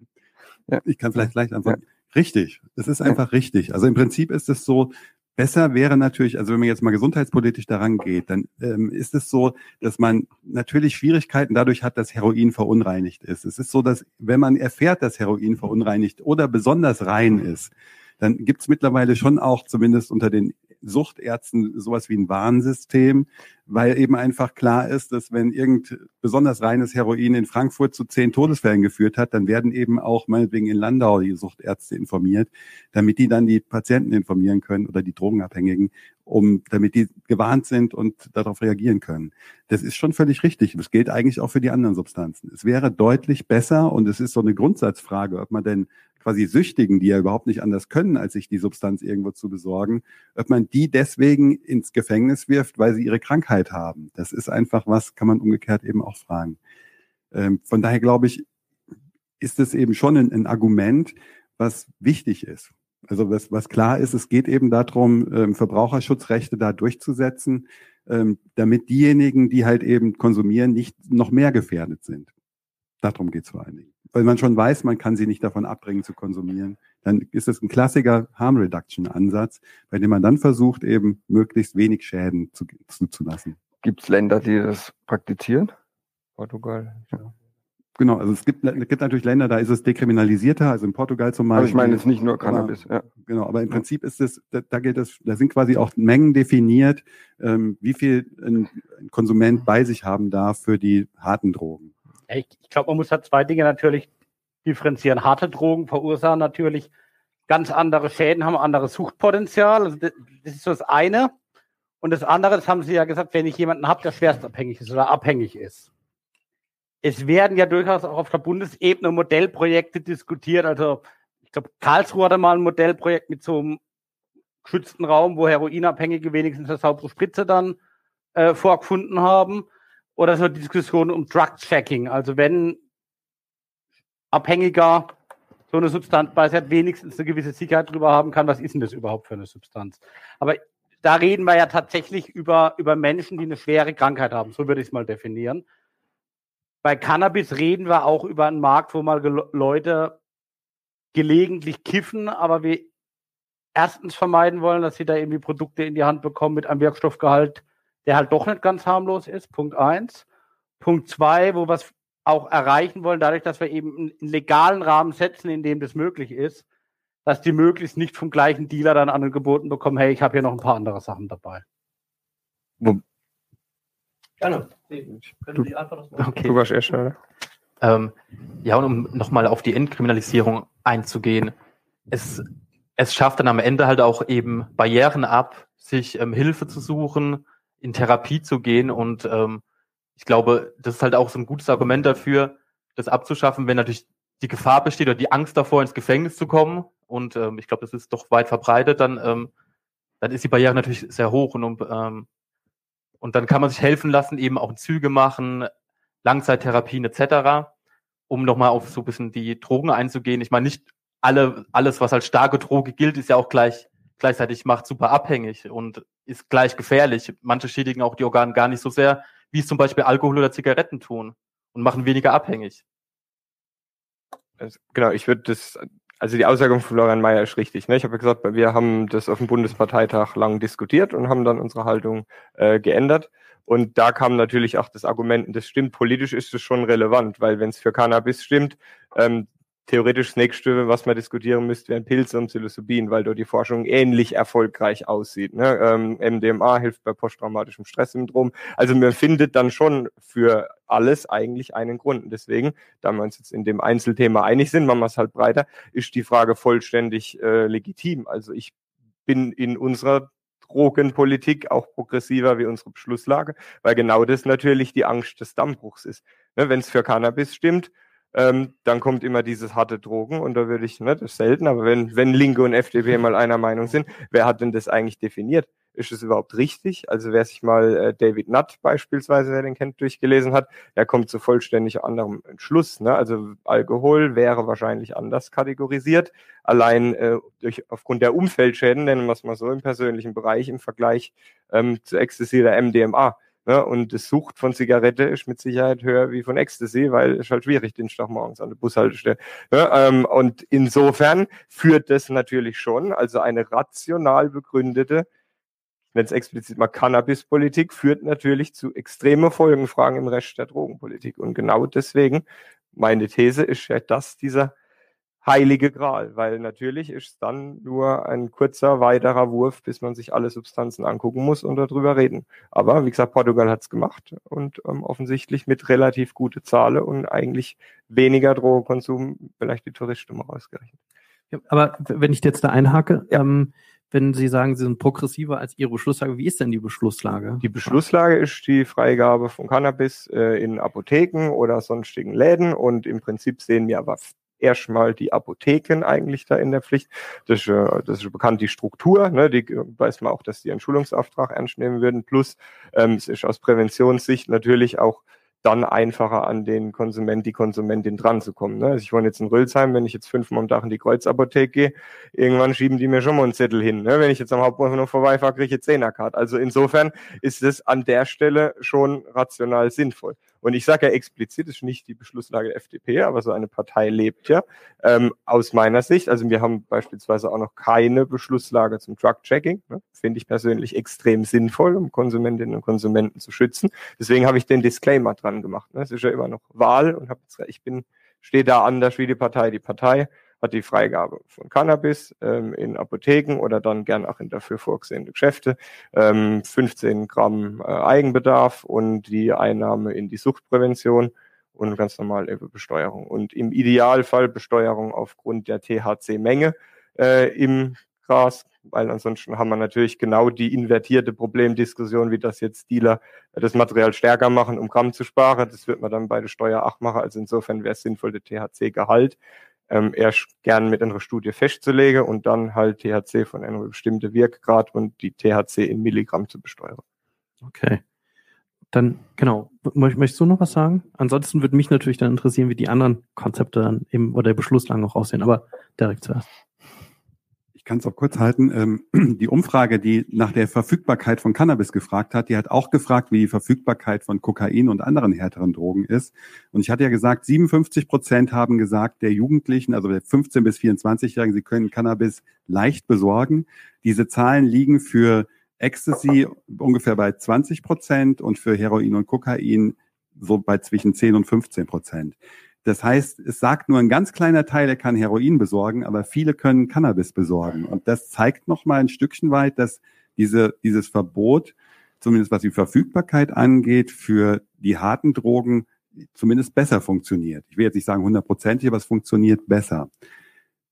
[laughs] ja. Ich kann vielleicht gleich antworten. Ja. Richtig, es ist einfach richtig. Also im Prinzip ist es so, Besser wäre natürlich, also wenn man jetzt mal gesundheitspolitisch daran geht, dann ähm, ist es so, dass man natürlich Schwierigkeiten dadurch hat, dass Heroin verunreinigt ist. Es ist so, dass wenn man erfährt, dass Heroin verunreinigt oder besonders rein ist, dann gibt es mittlerweile schon auch zumindest unter den Suchtärzten sowas wie ein Warnsystem, weil eben einfach klar ist, dass wenn irgend besonders reines Heroin in Frankfurt zu zehn Todesfällen geführt hat, dann werden eben auch meinetwegen in Landau die Suchtärzte informiert, damit die dann die Patienten informieren können oder die Drogenabhängigen, um, damit die gewarnt sind und darauf reagieren können. Das ist schon völlig richtig. Das gilt eigentlich auch für die anderen Substanzen. Es wäre deutlich besser und es ist so eine Grundsatzfrage, ob man denn quasi Süchtigen, die ja überhaupt nicht anders können, als sich die Substanz irgendwo zu besorgen, ob man die deswegen ins Gefängnis wirft, weil sie ihre Krankheit haben. Das ist einfach was, kann man umgekehrt eben auch fragen. Ähm, von daher glaube ich, ist es eben schon ein, ein Argument, was wichtig ist. Also was, was klar ist, es geht eben darum, ähm, Verbraucherschutzrechte da durchzusetzen, ähm, damit diejenigen, die halt eben konsumieren, nicht noch mehr gefährdet sind. Darum geht es vor allen Dingen weil man schon weiß, man kann sie nicht davon abbringen zu konsumieren, dann ist es ein klassischer Harm Reduction Ansatz, bei dem man dann versucht, eben möglichst wenig Schäden zu, zuzulassen. Gibt es Länder, die das praktizieren? Portugal. Ja. Genau, also es gibt, es gibt natürlich Länder, da ist es dekriminalisierter, also in Portugal zum Beispiel. Aber ich meine jetzt nicht nur Cannabis, aber, ja. Genau, aber im Prinzip ist es, da, da gilt es, da sind quasi auch Mengen definiert, ähm, wie viel ein, ein Konsument bei sich haben darf für die harten Drogen. Ich, ich glaube, man muss da zwei Dinge natürlich differenzieren. Harte Drogen verursachen natürlich ganz andere Schäden, haben anderes Suchtpotenzial. Also das, das ist so das eine. Und das andere, das haben Sie ja gesagt, wenn ich jemanden habe, der schwerstabhängig ist oder abhängig ist. Es werden ja durchaus auch auf der Bundesebene Modellprojekte diskutiert. Also ich glaube, Karlsruhe hatte mal ein Modellprojekt mit so einem geschützten Raum, wo Heroinabhängige wenigstens eine saubere Spritze dann äh, vorgefunden haben oder so die Diskussion um Drug-Checking. Also wenn Abhängiger so eine Substanz bei sich hat, wenigstens eine gewisse Sicherheit darüber haben kann, was ist denn das überhaupt für eine Substanz. Aber da reden wir ja tatsächlich über, über Menschen, die eine schwere Krankheit haben. So würde ich es mal definieren. Bei Cannabis reden wir auch über einen Markt, wo mal Leute gelegentlich kiffen, aber wir erstens vermeiden wollen, dass sie da irgendwie Produkte in die Hand bekommen mit einem Wirkstoffgehalt, der halt doch nicht ganz harmlos ist. Punkt eins. Punkt zwei, wo wir es auch erreichen wollen, dadurch, dass wir eben einen legalen Rahmen setzen, in dem das möglich ist, dass die möglichst nicht vom gleichen Dealer dann angeboten bekommen, hey, ich habe hier noch ein paar andere Sachen dabei. Wo? Gerne. Du, okay. du warst erst, oder? Ähm, ja, und um nochmal auf die Entkriminalisierung einzugehen, es, es schafft dann am Ende halt auch eben Barrieren ab, sich ähm, Hilfe zu suchen, in Therapie zu gehen. Und ähm, ich glaube, das ist halt auch so ein gutes Argument dafür, das abzuschaffen, wenn natürlich die Gefahr besteht oder die Angst davor, ins Gefängnis zu kommen. Und ähm, ich glaube, das ist doch weit verbreitet, dann, ähm, dann ist die Barriere natürlich sehr hoch. Und, ähm, und dann kann man sich helfen lassen, eben auch Züge machen, Langzeittherapien etc., um nochmal auf so ein bisschen die Drogen einzugehen. Ich meine, nicht alle, alles, was als starke Droge gilt, ist ja auch gleich gleichzeitig macht super abhängig und ist gleich gefährlich. Manche schädigen auch die Organe gar nicht so sehr, wie es zum Beispiel Alkohol oder Zigaretten tun und machen weniger abhängig. Genau, ich würde das, also die Aussage von Florian Mayer ist richtig. Ne? Ich habe ja gesagt, wir haben das auf dem Bundesparteitag lang diskutiert und haben dann unsere Haltung äh, geändert. Und da kam natürlich auch das Argument, das stimmt, politisch ist es schon relevant, weil wenn es für Cannabis stimmt, ähm, theoretisch das nächste, was man diskutieren müsste, wären Pilze und Psilocybin, weil dort die Forschung ähnlich erfolgreich aussieht. Ne? Ähm, MDMA hilft bei posttraumatischem Stresssyndrom. Also man findet dann schon für alles eigentlich einen Grund. Und deswegen, da wir uns jetzt in dem Einzelthema einig sind, machen wir es halt breiter, ist die Frage vollständig äh, legitim. Also ich bin in unserer Drogenpolitik auch progressiver wie unsere Beschlusslage, weil genau das natürlich die Angst des Dammbruchs ist. Ne, Wenn es für Cannabis stimmt, ähm, dann kommt immer dieses harte Drogen und da würde ich, ne, das ist selten, aber wenn, wenn Linke und FDP [laughs] mal einer Meinung sind, wer hat denn das eigentlich definiert? Ist es überhaupt richtig? Also wer sich mal äh, David Nutt beispielsweise, wer den kennt, durchgelesen hat, der kommt zu vollständig anderem Entschluss. Ne? Also Alkohol wäre wahrscheinlich anders kategorisiert, allein äh, durch, aufgrund der Umfeldschäden, nennen wir es mal so, im persönlichen Bereich im Vergleich ähm, zu Ecstasy oder MDMA. Ne? Und das Sucht von Zigarette ist mit Sicherheit höher wie von Ecstasy, weil es halt schwierig, den Stach morgens an der Bushaltestelle. Ne? Ähm, und insofern führt das natürlich schon, also eine rational begründete, wenn es explizit mal Cannabispolitik, führt natürlich zu extreme Folgenfragen im Rest der Drogenpolitik. Und genau deswegen, meine These ist ja, dass dieser heilige Gral, weil natürlich ist es dann nur ein kurzer weiterer Wurf, bis man sich alle Substanzen angucken muss und darüber reden. Aber wie gesagt, Portugal hat es gemacht und ähm, offensichtlich mit relativ gute Zahlen und eigentlich weniger Drogenkonsum, vielleicht die Touristen mal ausgerechnet. Ja, aber wenn ich jetzt da einhake, ja. ähm, wenn Sie sagen, Sie sind progressiver als Ihre Beschlusslage, wie ist denn die Beschlusslage? Die Beschlusslage ist die Freigabe von Cannabis äh, in Apotheken oder sonstigen Läden und im Prinzip sehen wir aber erstmal die Apotheken eigentlich da in der Pflicht. Das ist, äh, das ist bekannt die Struktur, ne, die weiß man auch, dass die einen Schulungsauftrag ernst nehmen würden. Plus ähm, es ist aus Präventionssicht natürlich auch dann einfacher an den Konsument, die Konsumentin dran zu kommen. Ne? Also ich wohne jetzt in Rülsheim, wenn ich jetzt fünfmal am Tag in die Kreuzapotheke gehe, irgendwann schieben die mir schon mal einen Zettel hin. Ne? Wenn ich jetzt am Hauptbahnhof vorbeifahre, kriege ich jetzt Zehnercard. Also insofern ist es an der Stelle schon rational sinnvoll. Und ich sage ja explizit, es ist nicht die Beschlusslage der FDP, aber so eine Partei lebt ja ähm, aus meiner Sicht. Also wir haben beispielsweise auch noch keine Beschlusslage zum Drug-Checking. Ne? Finde ich persönlich extrem sinnvoll, um Konsumentinnen und Konsumenten zu schützen. Deswegen habe ich den Disclaimer dran gemacht. Ne? Es ist ja immer noch Wahl und hab jetzt, ich bin stehe da anders wie die Partei. Die Partei hat die Freigabe von Cannabis ähm, in Apotheken oder dann gern auch in dafür vorgesehene Geschäfte, ähm, 15 Gramm äh, Eigenbedarf und die Einnahme in die Suchtprävention und ganz normal Besteuerung. Und im Idealfall Besteuerung aufgrund der THC-Menge äh, im Gras, weil ansonsten haben wir natürlich genau die invertierte Problemdiskussion, wie das jetzt Dealer das Material stärker machen, um Gramm zu sparen. Das wird man dann bei der Steuer 8 machen. Also insofern wäre es sinnvoll, der THC-Gehalt ähm, erst gern mit einer Studie festzulegen und dann halt THC von einem bestimmten Wirkgrad und die THC in Milligramm zu besteuern. Okay. Dann, genau. Möchtest du noch was sagen? Ansonsten würde mich natürlich dann interessieren, wie die anderen Konzepte dann im, oder der Beschlusslage noch aussehen, aber direkt zuerst kann es auch kurz halten. Ähm, [clears throat] die Umfrage, die nach der Verfügbarkeit von Cannabis gefragt hat, die hat auch gefragt, wie die Verfügbarkeit von Kokain und anderen härteren Drogen ist. Und ich hatte ja gesagt, 57 Prozent haben gesagt, der Jugendlichen, also der 15 bis 24-Jährigen, sie können Cannabis leicht besorgen. Diese Zahlen liegen für Ecstasy ungefähr bei 20 Prozent und für Heroin und Kokain so bei zwischen 10 und 15 Prozent. Das heißt, es sagt nur ein ganz kleiner Teil, der kann Heroin besorgen, aber viele können Cannabis besorgen. Und das zeigt nochmal ein Stückchen weit, dass diese, dieses Verbot, zumindest was die Verfügbarkeit angeht, für die harten Drogen zumindest besser funktioniert. Ich will jetzt nicht sagen hundertprozentig, aber es funktioniert besser.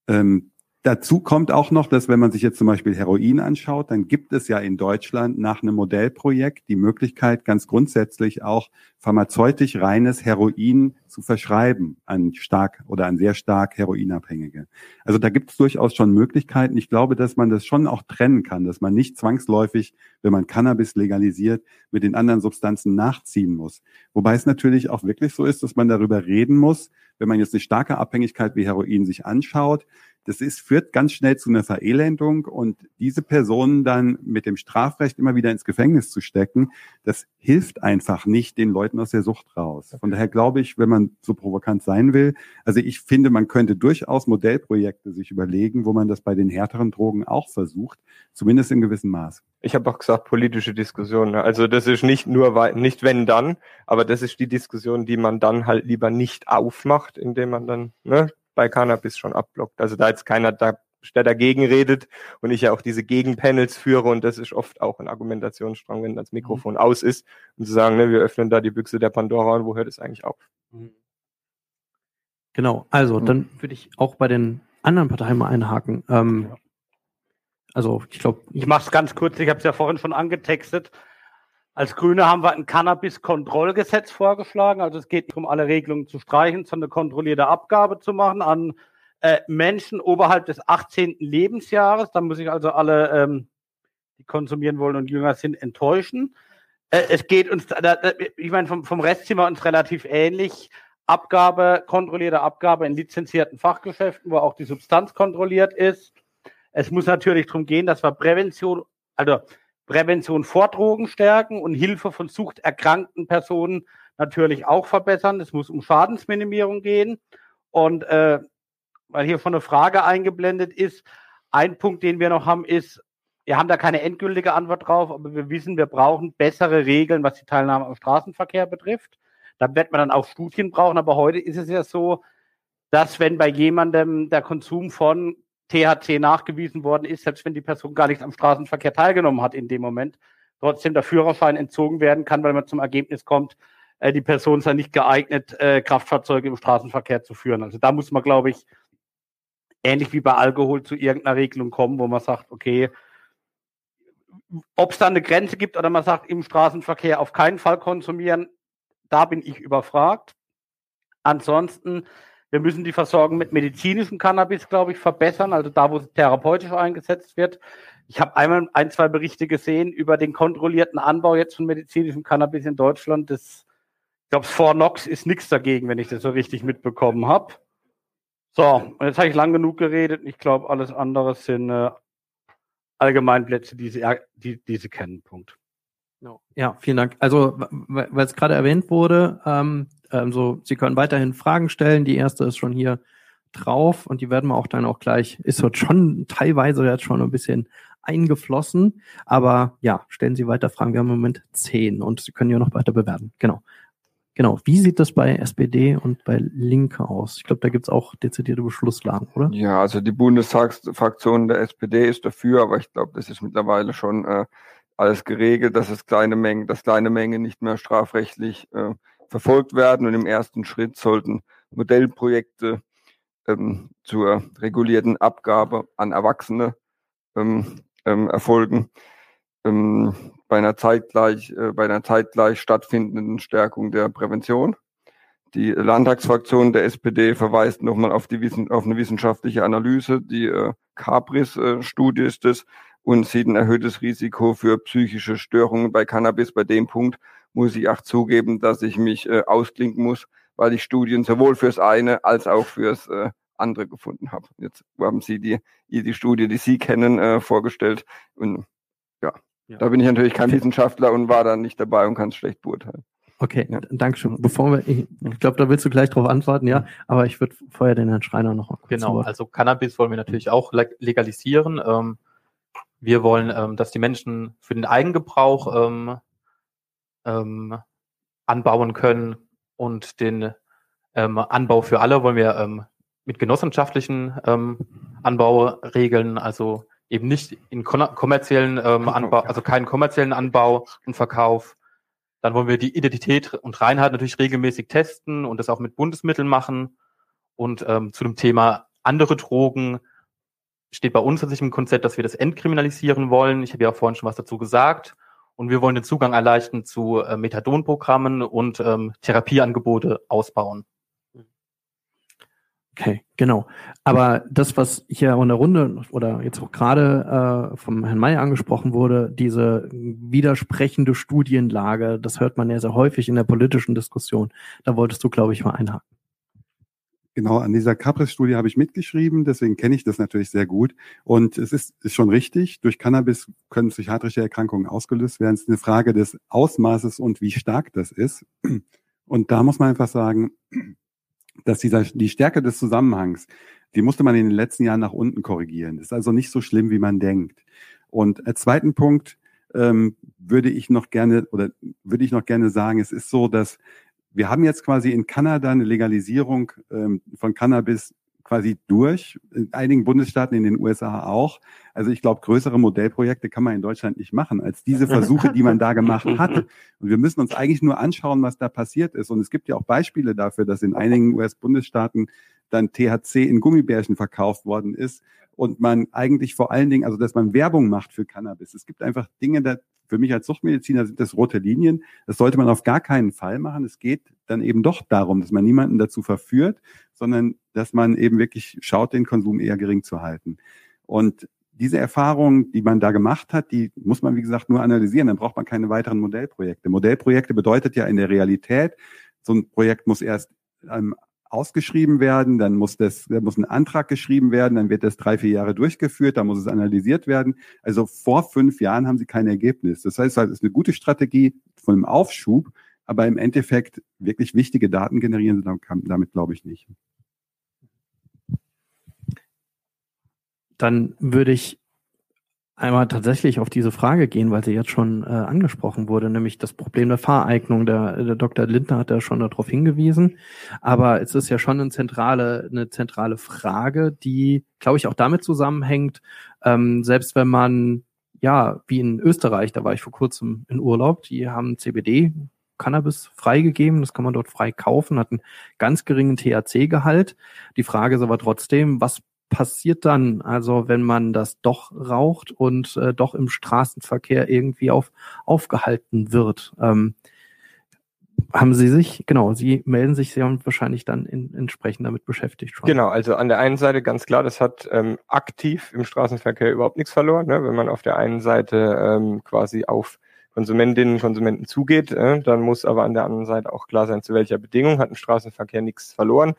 Ähm, Dazu kommt auch noch, dass wenn man sich jetzt zum Beispiel Heroin anschaut, dann gibt es ja in Deutschland nach einem Modellprojekt die Möglichkeit, ganz grundsätzlich auch pharmazeutisch reines Heroin zu verschreiben an stark oder an sehr stark Heroinabhängige. Also da gibt es durchaus schon Möglichkeiten. Ich glaube, dass man das schon auch trennen kann, dass man nicht zwangsläufig, wenn man Cannabis legalisiert, mit den anderen Substanzen nachziehen muss. Wobei es natürlich auch wirklich so ist, dass man darüber reden muss, wenn man jetzt eine starke Abhängigkeit wie Heroin sich anschaut, das ist, führt ganz schnell zu einer Verelendung und diese Personen dann mit dem Strafrecht immer wieder ins Gefängnis zu stecken, das hilft einfach nicht den Leuten aus der Sucht raus. Von daher glaube ich, wenn man so provokant sein will, also ich finde, man könnte durchaus Modellprojekte sich überlegen, wo man das bei den härteren Drogen auch versucht, zumindest in gewissem Maß. Ich habe auch gesagt, politische Diskussion. Ne? Also das ist nicht nur, nicht wenn dann, aber das ist die Diskussion, die man dann halt lieber nicht aufmacht, indem man dann ne, bei Cannabis schon abblockt. Also da jetzt keiner da, der dagegen redet und ich ja auch diese Gegenpanels führe und das ist oft auch ein Argumentationsstrang, wenn das Mikrofon mhm. aus ist und zu sagen, ne, wir öffnen da die Büchse der Pandora und wo hört es eigentlich auf? Mhm. Genau, also mhm. dann würde ich auch bei den anderen Parteien mal einhaken. Ähm, also ich glaube. Ich mache es ganz kurz, ich habe es ja vorhin schon angetextet. Als Grüne haben wir ein Cannabis-Kontrollgesetz vorgeschlagen. Also es geht nicht um alle Regelungen zu streichen, sondern eine kontrollierte Abgabe zu machen an äh, Menschen oberhalb des 18. Lebensjahres. Da muss ich also alle, ähm, die konsumieren wollen und jünger sind, enttäuschen. Äh, es geht uns, äh, ich meine, vom, vom Rest sind wir uns relativ ähnlich. Abgabe, kontrollierte Abgabe in lizenzierten Fachgeschäften, wo auch die Substanz kontrolliert ist. Es muss natürlich darum gehen, dass wir Prävention, also Prävention vor Drogen stärken und Hilfe von suchterkrankten Personen natürlich auch verbessern. Es muss um Schadensminimierung gehen. Und äh, weil hier von eine Frage eingeblendet ist, ein Punkt, den wir noch haben, ist, wir haben da keine endgültige Antwort drauf, aber wir wissen, wir brauchen bessere Regeln, was die Teilnahme am Straßenverkehr betrifft. Da wird man dann auch Studien brauchen, aber heute ist es ja so, dass wenn bei jemandem der Konsum von THC nachgewiesen worden ist, selbst wenn die Person gar nicht am Straßenverkehr teilgenommen hat in dem Moment, trotzdem der Führerschein entzogen werden kann, weil man zum Ergebnis kommt, äh, die Person sei nicht geeignet, äh, Kraftfahrzeuge im Straßenverkehr zu führen. Also da muss man, glaube ich, ähnlich wie bei Alkohol zu irgendeiner Regelung kommen, wo man sagt, okay, ob es da eine Grenze gibt oder man sagt, im Straßenverkehr auf keinen Fall konsumieren, da bin ich überfragt. Ansonsten, wir müssen die Versorgung mit medizinischem Cannabis, glaube ich, verbessern, also da, wo es therapeutisch eingesetzt wird. Ich habe einmal ein, zwei Berichte gesehen über den kontrollierten Anbau jetzt von medizinischem Cannabis in Deutschland. Das, ich glaube, Fort Knox ist nichts dagegen, wenn ich das so richtig mitbekommen habe. So, und jetzt habe ich lang genug geredet. Ich glaube, alles andere sind äh, Allgemeinplätze, die Sie, die, die Sie kennen. Punkt. Ja, vielen Dank. Also, weil es gerade erwähnt wurde, ähm, ähm, so, Sie können weiterhin Fragen stellen. Die erste ist schon hier drauf und die werden wir auch dann auch gleich, ist dort schon teilweise jetzt schon ein bisschen eingeflossen. Aber ja, stellen Sie weiter Fragen. Wir haben im Moment zehn und Sie können ja noch weiter bewerten. Genau. Genau. Wie sieht das bei SPD und bei Linke aus? Ich glaube, da gibt es auch dezidierte Beschlusslagen, oder? Ja, also die Bundestagsfraktion der SPD ist dafür, aber ich glaube, das ist mittlerweile schon äh, alles geregelt, dass es kleine Mengen, dass kleine Mengen nicht mehr strafrechtlich äh, verfolgt werden und im ersten Schritt sollten Modellprojekte ähm, zur regulierten Abgabe an Erwachsene ähm, ähm, erfolgen. Ähm, bei einer zeitgleich, äh, bei einer zeitgleich stattfindenden Stärkung der Prävention. Die Landtagsfraktion der SPD verweist nochmal auf, die Wissen, auf eine wissenschaftliche Analyse. Die äh, Capris-Studie äh, ist es und sieht ein erhöhtes Risiko für psychische Störungen bei Cannabis. Bei dem Punkt muss ich auch zugeben, dass ich mich äh, ausklinken muss, weil ich Studien sowohl fürs eine als auch fürs äh, andere gefunden habe. Jetzt haben Sie die, die Studie, die Sie kennen, äh, vorgestellt. Und ja, ja. Da bin ich natürlich kein Wissenschaftler und war da nicht dabei und kann es schlecht beurteilen. Okay, ja. danke schön. Bevor wir, ich, ich glaube, da willst du gleich darauf antworten, ja, aber ich würde vorher den Herrn Schreiner noch mal kurz Genau, über. also Cannabis wollen wir natürlich auch legalisieren. Ähm, wir wollen, ähm, dass die Menschen für den Eigengebrauch ähm, ähm, anbauen können und den ähm, Anbau für alle wollen wir ähm, mit genossenschaftlichen ähm, Anbau regeln, also eben nicht in kommerziellen ähm, Anbau, also keinen kommerziellen Anbau und Verkauf. Dann wollen wir die Identität und Reinheit natürlich regelmäßig testen und das auch mit Bundesmitteln machen. Und ähm, zu dem Thema andere Drogen steht bei uns tatsächlich im Konzept, dass wir das entkriminalisieren wollen. Ich habe ja auch vorhin schon was dazu gesagt. Und wir wollen den Zugang erleichtern zu äh, Methadonprogrammen und ähm, Therapieangebote ausbauen. Okay, genau. Aber das, was hier in der Runde oder jetzt auch gerade äh, vom Herrn May angesprochen wurde, diese widersprechende Studienlage, das hört man ja sehr häufig in der politischen Diskussion. Da wolltest du, glaube ich, mal einhaken. Genau, an dieser Capris-Studie habe ich mitgeschrieben, deswegen kenne ich das natürlich sehr gut. Und es ist, ist schon richtig, durch Cannabis können psychiatrische Erkrankungen ausgelöst werden. Es ist eine Frage des Ausmaßes und wie stark das ist. Und da muss man einfach sagen, dass dieser, die Stärke des Zusammenhangs, die musste man in den letzten Jahren nach unten korrigieren. Das ist also nicht so schlimm, wie man denkt. Und als zweiten Punkt ähm, würde ich noch gerne oder würde ich noch gerne sagen, es ist so, dass wir haben jetzt quasi in Kanada eine Legalisierung ähm, von Cannabis quasi durch, in einigen Bundesstaaten, in den USA auch. Also ich glaube, größere Modellprojekte kann man in Deutschland nicht machen, als diese Versuche, die man da gemacht hat. Und wir müssen uns eigentlich nur anschauen, was da passiert ist. Und es gibt ja auch Beispiele dafür, dass in einigen US-Bundesstaaten dann THC in Gummibärchen verkauft worden ist und man eigentlich vor allen Dingen, also dass man Werbung macht für Cannabis. Es gibt einfach Dinge, da für mich als Suchtmediziner sind das rote Linien. Das sollte man auf gar keinen Fall machen. Es geht dann eben doch darum, dass man niemanden dazu verführt, sondern dass man eben wirklich schaut, den Konsum eher gering zu halten. Und diese Erfahrung, die man da gemacht hat, die muss man, wie gesagt, nur analysieren. Dann braucht man keine weiteren Modellprojekte. Modellprojekte bedeutet ja in der Realität, so ein Projekt muss erst ähm, ausgeschrieben werden, dann muss das, da muss ein Antrag geschrieben werden, dann wird das drei, vier Jahre durchgeführt, dann muss es analysiert werden. Also vor fünf Jahren haben sie kein Ergebnis. Das heißt, es ist eine gute Strategie von einem Aufschub, aber im Endeffekt wirklich wichtige Daten generieren sie damit, glaube ich, nicht. Dann würde ich einmal tatsächlich auf diese Frage gehen, weil sie jetzt schon äh, angesprochen wurde, nämlich das Problem der Fahreignung. Der, der Dr. Lindner hat da schon darauf hingewiesen, aber es ist ja schon eine zentrale, eine zentrale Frage, die, glaube ich, auch damit zusammenhängt, ähm, selbst wenn man, ja, wie in Österreich, da war ich vor kurzem in Urlaub, die haben CBD, Cannabis freigegeben, das kann man dort frei kaufen, hat einen ganz geringen THC-Gehalt. Die Frage ist aber trotzdem, was passiert dann, also wenn man das doch raucht und äh, doch im Straßenverkehr irgendwie auf, aufgehalten wird? Ähm, haben Sie sich, genau, Sie melden sich, Sie haben wahrscheinlich dann in, entsprechend damit beschäftigt schon. Genau, also an der einen Seite ganz klar, das hat ähm, aktiv im Straßenverkehr überhaupt nichts verloren, ne? wenn man auf der einen Seite ähm, quasi auf Konsumentinnen und Konsumenten zugeht, äh, dann muss aber an der anderen Seite auch klar sein, zu welcher Bedingung hat im Straßenverkehr nichts verloren.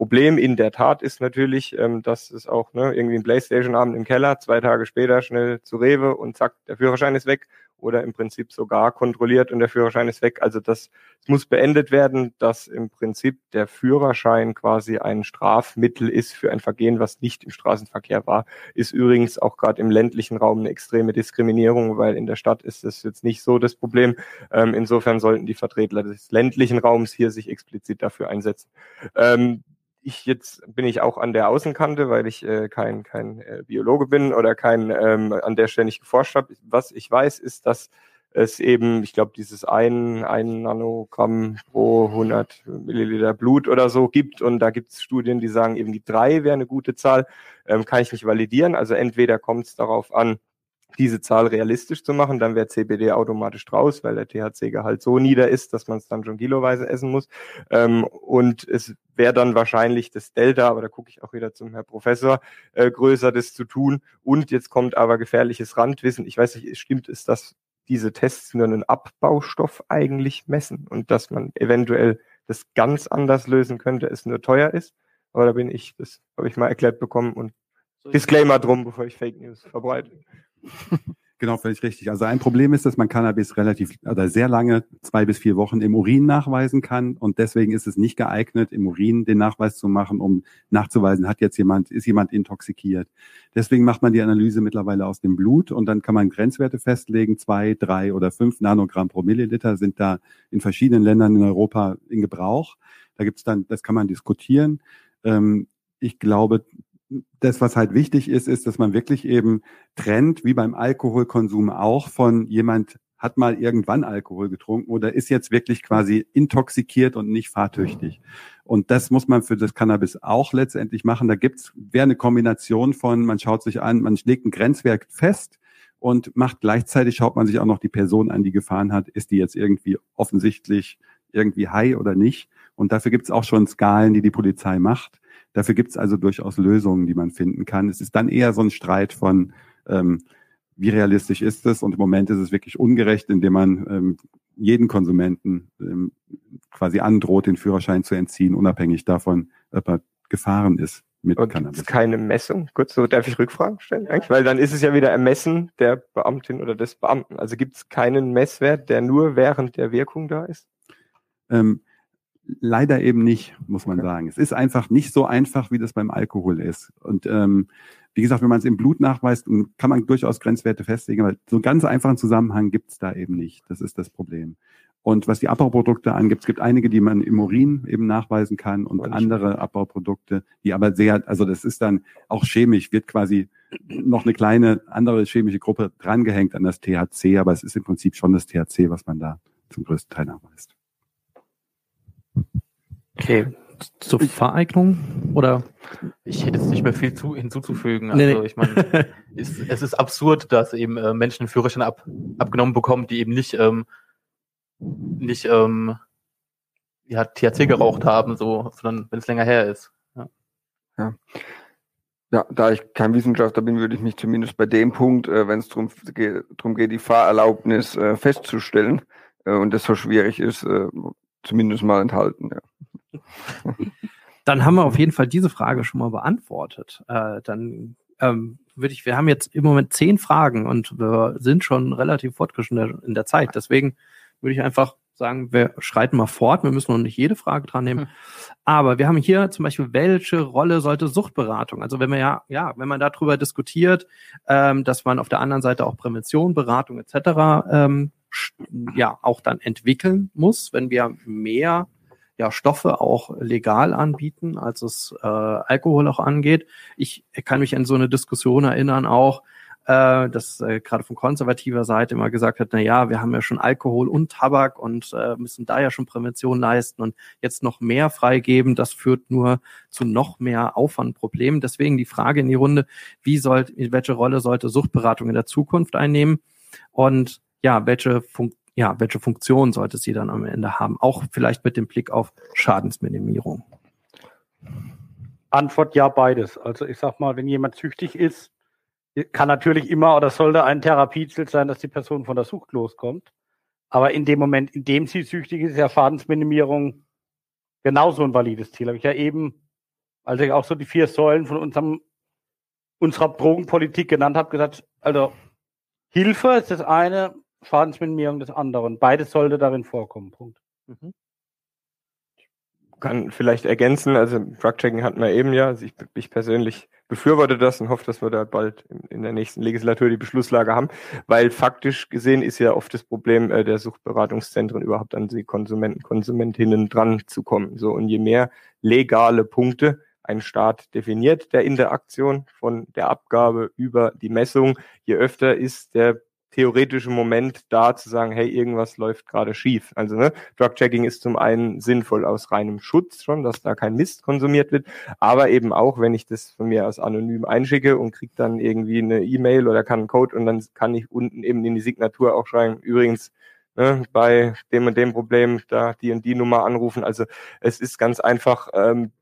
Problem in der Tat ist natürlich, ähm, dass es auch ne, irgendwie ein Playstation-Abend im Keller, zwei Tage später schnell zu Rewe und zack, der Führerschein ist weg oder im Prinzip sogar kontrolliert und der Führerschein ist weg. Also das, das muss beendet werden, dass im Prinzip der Führerschein quasi ein Strafmittel ist für ein Vergehen, was nicht im Straßenverkehr war. Ist übrigens auch gerade im ländlichen Raum eine extreme Diskriminierung, weil in der Stadt ist das jetzt nicht so das Problem. Ähm, insofern sollten die Vertreter des ländlichen Raums hier sich explizit dafür einsetzen. Ähm, ich jetzt bin ich auch an der Außenkante, weil ich äh, kein, kein äh, Biologe bin oder kein ähm, an der Stelle nicht geforscht habe. Was ich weiß, ist, dass es eben, ich glaube, dieses ein, ein Nanogramm pro 100 Milliliter Blut oder so gibt. Und da gibt es Studien, die sagen, eben die drei wäre eine gute Zahl. Ähm, kann ich nicht validieren. Also entweder kommt es darauf an, diese Zahl realistisch zu machen, dann wäre CBD automatisch draus, weil der THC-Gehalt so nieder ist, dass man es dann schon kiloweise essen muss. Ähm, und es wäre dann wahrscheinlich das Delta, aber da gucke ich auch wieder zum Herr Professor, äh, größer das zu tun. Und jetzt kommt aber gefährliches Randwissen. Ich weiß nicht, stimmt es, dass diese Tests nur einen Abbaustoff eigentlich messen und dass man eventuell das ganz anders lösen könnte, es nur teuer ist? Oder bin ich, das habe ich mal erklärt bekommen und Disclaimer drum, bevor ich Fake News verbreite. Genau, völlig richtig. Also ein Problem ist, dass man Cannabis relativ oder sehr lange, zwei bis vier Wochen im Urin nachweisen kann. Und deswegen ist es nicht geeignet, im Urin den Nachweis zu machen, um nachzuweisen, hat jetzt jemand, ist jemand intoxikiert. Deswegen macht man die Analyse mittlerweile aus dem Blut und dann kann man Grenzwerte festlegen. Zwei, drei oder fünf Nanogramm pro Milliliter sind da in verschiedenen Ländern in Europa in Gebrauch. Da gibt's dann, das kann man diskutieren. Ähm, ich glaube, das, was halt wichtig ist, ist, dass man wirklich eben trennt, wie beim Alkoholkonsum auch, von jemand hat mal irgendwann Alkohol getrunken oder ist jetzt wirklich quasi intoxikiert und nicht fahrtüchtig. Und das muss man für das Cannabis auch letztendlich machen. Da gibt's wäre eine Kombination von, man schaut sich an, man legt ein Grenzwerk fest und macht gleichzeitig, schaut man sich auch noch die Person an, die gefahren hat, ist die jetzt irgendwie offensichtlich irgendwie high oder nicht. Und dafür gibt's auch schon Skalen, die die Polizei macht. Dafür gibt es also durchaus Lösungen, die man finden kann. Es ist dann eher so ein Streit von, ähm, wie realistisch ist es? Und im Moment ist es wirklich ungerecht, indem man ähm, jeden Konsumenten ähm, quasi androht, den Führerschein zu entziehen, unabhängig davon, ob er gefahren ist mit Und Cannabis. keine Messung? Gut, so darf ich Rückfragen stellen? Eigentlich? Weil dann ist es ja wieder Ermessen der Beamtin oder des Beamten. Also gibt es keinen Messwert, der nur während der Wirkung da ist? Ähm, Leider eben nicht, muss man sagen. Es ist einfach nicht so einfach, wie das beim Alkohol ist. Und ähm, wie gesagt, wenn man es im Blut nachweist, kann man durchaus Grenzwerte festlegen, aber so einen ganz einfachen Zusammenhang gibt es da eben nicht. Das ist das Problem. Und was die Abbauprodukte angibt, es gibt einige, die man im Urin eben nachweisen kann und andere Abbauprodukte, die aber sehr, also das ist dann auch chemisch, wird quasi noch eine kleine andere chemische Gruppe drangehängt an das THC, aber es ist im Prinzip schon das THC, was man da zum größten Teil nachweist. Okay. Zur Vereignung oder? Ich hätte jetzt nicht mehr viel zu, hinzuzufügen. Also nee, ich meine, [laughs] es, es, ist absurd, dass eben äh, Menschen Führerschein ab, abgenommen bekommen, die eben nicht ähm, nicht ähm, ja, THC geraucht haben, so, sondern wenn es länger her ist. Ja. ja. Ja, da ich kein Wissenschaftler bin, würde ich mich zumindest bei dem Punkt, äh, wenn es darum geht, geht, die Fahrerlaubnis äh, festzustellen äh, und das so schwierig ist, äh, zumindest mal enthalten. Ja. [laughs] Dann haben wir auf jeden Fall diese Frage schon mal beantwortet. Äh, dann ähm, würde ich, wir haben jetzt im Moment zehn Fragen und wir sind schon relativ fortgeschritten in der Zeit. Deswegen würde ich einfach sagen, wir schreiten mal fort, wir müssen noch nicht jede Frage dran nehmen. Hm. Aber wir haben hier zum Beispiel, welche Rolle sollte Suchtberatung? Also wenn man ja, ja, wenn man darüber diskutiert, ähm, dass man auf der anderen Seite auch Prävention, Beratung etc. Ähm, ja auch dann entwickeln muss, wenn wir mehr ja, Stoffe auch legal anbieten, als es äh, Alkohol auch angeht. Ich kann mich an so eine Diskussion erinnern auch, äh, dass äh, gerade von konservativer Seite immer gesagt hat, na ja, wir haben ja schon Alkohol und Tabak und äh, müssen da ja schon Prävention leisten und jetzt noch mehr freigeben, das führt nur zu noch mehr Aufwandproblemen. Deswegen die Frage in die Runde, wie soll, welche Rolle sollte Suchtberatung in der Zukunft einnehmen und ja, welche Fun ja, welche Funktion sollte sie dann am Ende haben? Auch vielleicht mit dem Blick auf Schadensminimierung. Antwort ja, beides. Also ich sag mal, wenn jemand süchtig ist, kann natürlich immer oder sollte ein Therapieziel sein, dass die Person von der Sucht loskommt. Aber in dem Moment, in dem sie süchtig ist, ist ja Schadensminimierung genauso ein valides Ziel. Habe ich ja eben, als ich auch so die vier Säulen von unserem, unserer Drogenpolitik genannt habe, gesagt, also Hilfe ist das eine, Schadensminimierung des anderen. Beides sollte darin vorkommen. Punkt. Mhm kann vielleicht ergänzen, also Drug-Checking hatten wir eben ja, also ich, ich persönlich befürworte das und hoffe, dass wir da bald in, in, der nächsten Legislatur die Beschlusslage haben, weil faktisch gesehen ist ja oft das Problem äh, der Suchtberatungszentren überhaupt an die Konsumenten, Konsumentinnen dran zu kommen. So und je mehr legale Punkte ein Staat definiert der Interaktion von der Abgabe über die Messung, je öfter ist der theoretische Moment da zu sagen, hey, irgendwas läuft gerade schief. Also ne, Drug-Checking ist zum einen sinnvoll aus reinem Schutz schon, dass da kein Mist konsumiert wird, aber eben auch, wenn ich das von mir aus anonym einschicke und kriege dann irgendwie eine E-Mail oder kann einen Code und dann kann ich unten eben in die Signatur auch schreiben, übrigens, ne, bei dem und dem Problem da die und die Nummer anrufen. Also es ist ganz einfach ähm,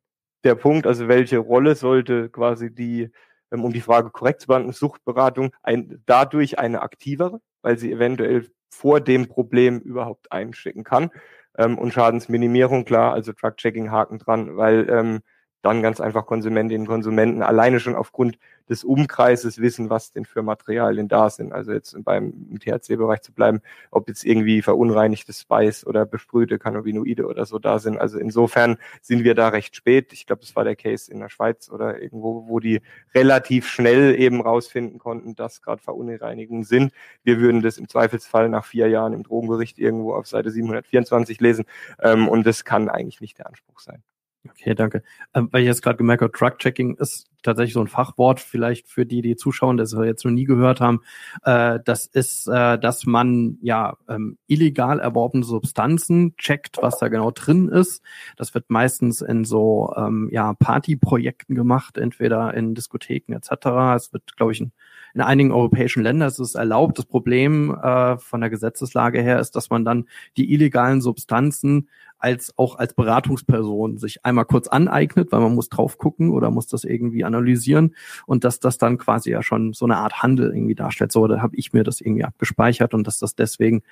der Punkt, also welche Rolle sollte quasi die um die Frage korrekt zu beantworten, Suchtberatung ein, dadurch eine aktivere, weil sie eventuell vor dem Problem überhaupt einstecken kann. Ähm, und Schadensminimierung, klar, also Truck-Checking Haken dran, weil ähm, dann ganz einfach Konsumentinnen und Konsumenten alleine schon aufgrund des Umkreises wissen, was denn für Materialien da sind. Also jetzt beim THC-Bereich zu bleiben, ob jetzt irgendwie verunreinigtes Spice oder besprühte Cannabinoide oder so da sind. Also insofern sind wir da recht spät. Ich glaube, das war der Case in der Schweiz oder irgendwo, wo die relativ schnell eben rausfinden konnten, dass gerade Verunreinigungen sind. Wir würden das im Zweifelsfall nach vier Jahren im Drogenbericht irgendwo auf Seite 724 lesen. Ähm, und das kann eigentlich nicht der Anspruch sein. Okay, danke. Ähm, weil ich jetzt gerade gemerkt habe, Drug-Checking ist tatsächlich so ein Fachwort, vielleicht für die, die zuschauen, das wir jetzt noch nie gehört haben. Äh, das ist, äh, dass man ja ähm, illegal erworbene Substanzen checkt, was da genau drin ist. Das wird meistens in so ähm, ja, Partyprojekten gemacht, entweder in Diskotheken etc. Es wird, glaube ich, in, in einigen europäischen Ländern ist es erlaubt. Das Problem äh, von der Gesetzeslage her ist, dass man dann die illegalen Substanzen als auch als Beratungsperson sich einmal kurz aneignet, weil man muss drauf gucken oder muss das irgendwie analysieren und dass das dann quasi ja schon so eine Art Handel irgendwie darstellt. So, da habe ich mir das irgendwie abgespeichert und dass das deswegen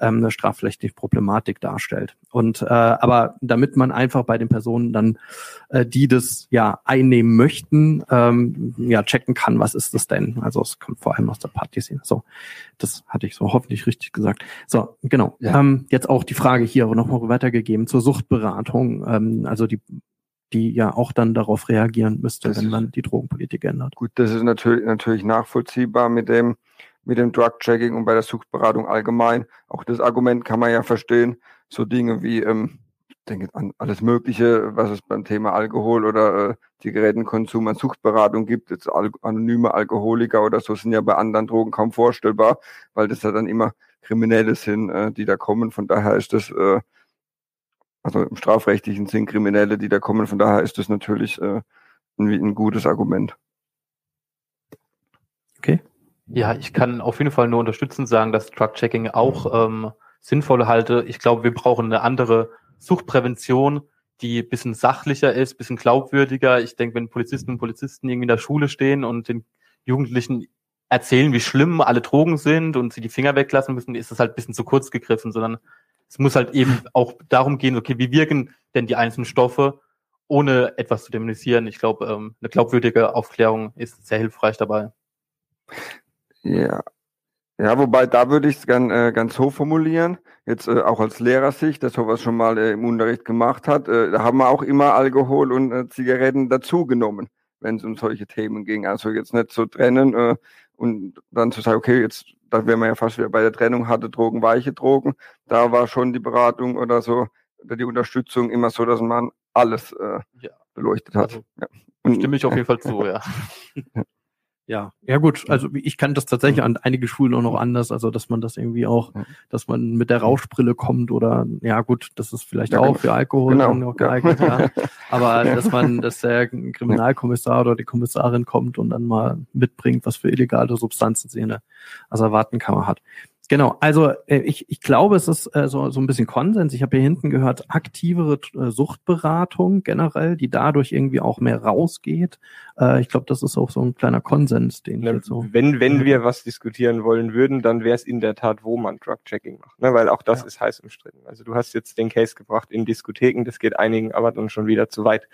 ähm, eine strafrechtliche Problematik darstellt. Und äh, aber damit man einfach bei den Personen dann, äh, die das ja einnehmen möchten, ähm, ja checken kann, was ist das denn? Also es kommt vor allem aus der Partyszene. So, das hatte ich so hoffentlich richtig gesagt. So, genau. Ja. Ähm, jetzt auch die Frage hier nochmal weitergegeben zur Suchtberatung. Ähm, also die die ja auch dann darauf reagieren müsste, das wenn man die Drogenpolitik ändert. Gut, das ist natürlich natürlich nachvollziehbar mit dem mit dem Drug-Checking und bei der Suchtberatung allgemein. Auch das Argument kann man ja verstehen. So Dinge wie, ähm, ich denke an alles Mögliche, was es beim Thema Alkohol oder äh, Zigarettenkonsum an Suchtberatung gibt. Jetzt al anonyme Alkoholiker oder so sind ja bei anderen Drogen kaum vorstellbar, weil das ja dann immer Kriminelle sind, äh, die da kommen. Von daher ist das, äh, also im strafrechtlichen Sinn Kriminelle, die da kommen. Von daher ist das natürlich äh, ein, ein gutes Argument. Okay. Ja, ich kann auf jeden Fall nur unterstützend sagen, dass Drug-Checking auch ähm, sinnvoll halte. Ich glaube, wir brauchen eine andere Suchtprävention, die bisschen sachlicher ist, bisschen glaubwürdiger. Ich denke, wenn Polizisten und Polizisten irgendwie in der Schule stehen und den Jugendlichen erzählen, wie schlimm alle Drogen sind und sie die Finger weglassen müssen, ist das halt bisschen zu kurz gegriffen, sondern es muss halt eben auch darum gehen, okay, wie wirken denn die einzelnen Stoffe, ohne etwas zu dämonisieren. Ich glaube, ähm, eine glaubwürdige Aufklärung ist sehr hilfreich dabei. Ja, Ja, wobei da würde ich es gern, äh, ganz hoch formulieren. Jetzt äh, auch als Lehrersicht, der sowas schon mal äh, im Unterricht gemacht hat, äh, da haben wir auch immer Alkohol und äh, Zigaretten dazugenommen, wenn es um solche Themen ging. Also jetzt nicht so trennen äh, und dann zu sagen, okay, jetzt, da wären wir ja fast wieder bei der Trennung, harte Drogen, weiche Drogen. Da war schon die Beratung oder so, oder die Unterstützung immer so, dass man alles äh, ja. beleuchtet hat. Also, ja. Und, stimme ich auf jeden Fall zu, [laughs] ja. Ja, ja gut, also ich kann das tatsächlich an einige Schulen auch noch anders, also dass man das irgendwie auch, dass man mit der Rauschbrille kommt oder ja gut, das ist vielleicht ja, auch für Alkohol genau. noch geeignet, ja. [laughs] ja. Aber dass man, dass der Kriminalkommissar oder die Kommissarin kommt und dann mal mitbringt, was für illegale Substanzen sie in der Asservatenkammer hat. Genau, also äh, ich, ich glaube, es ist äh, so, so ein bisschen Konsens. Ich habe hier hinten gehört, aktivere äh, Suchtberatung generell, die dadurch irgendwie auch mehr rausgeht. Äh, ich glaube, das ist auch so ein kleiner Konsens, den Na, ich so. Wenn, wenn wir was diskutieren wollen würden, dann wäre es in der Tat, wo man Drug-Checking macht, ne? weil auch das ja. ist heiß umstritten. Also du hast jetzt den Case gebracht in Diskotheken, das geht einigen aber dann schon wieder zu weit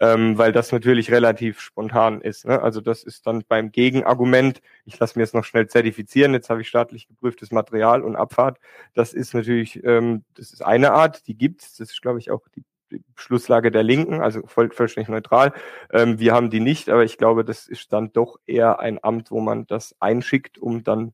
ähm, weil das natürlich relativ spontan ist. Ne? Also das ist dann beim Gegenargument, ich lasse mir jetzt noch schnell zertifizieren, jetzt habe ich staatlich geprüftes Material und Abfahrt. Das ist natürlich, ähm, das ist eine Art, die gibt's. Das ist, glaube ich, auch die Schlusslage der Linken, also voll, vollständig neutral. Ähm, wir haben die nicht, aber ich glaube, das ist dann doch eher ein Amt, wo man das einschickt, um dann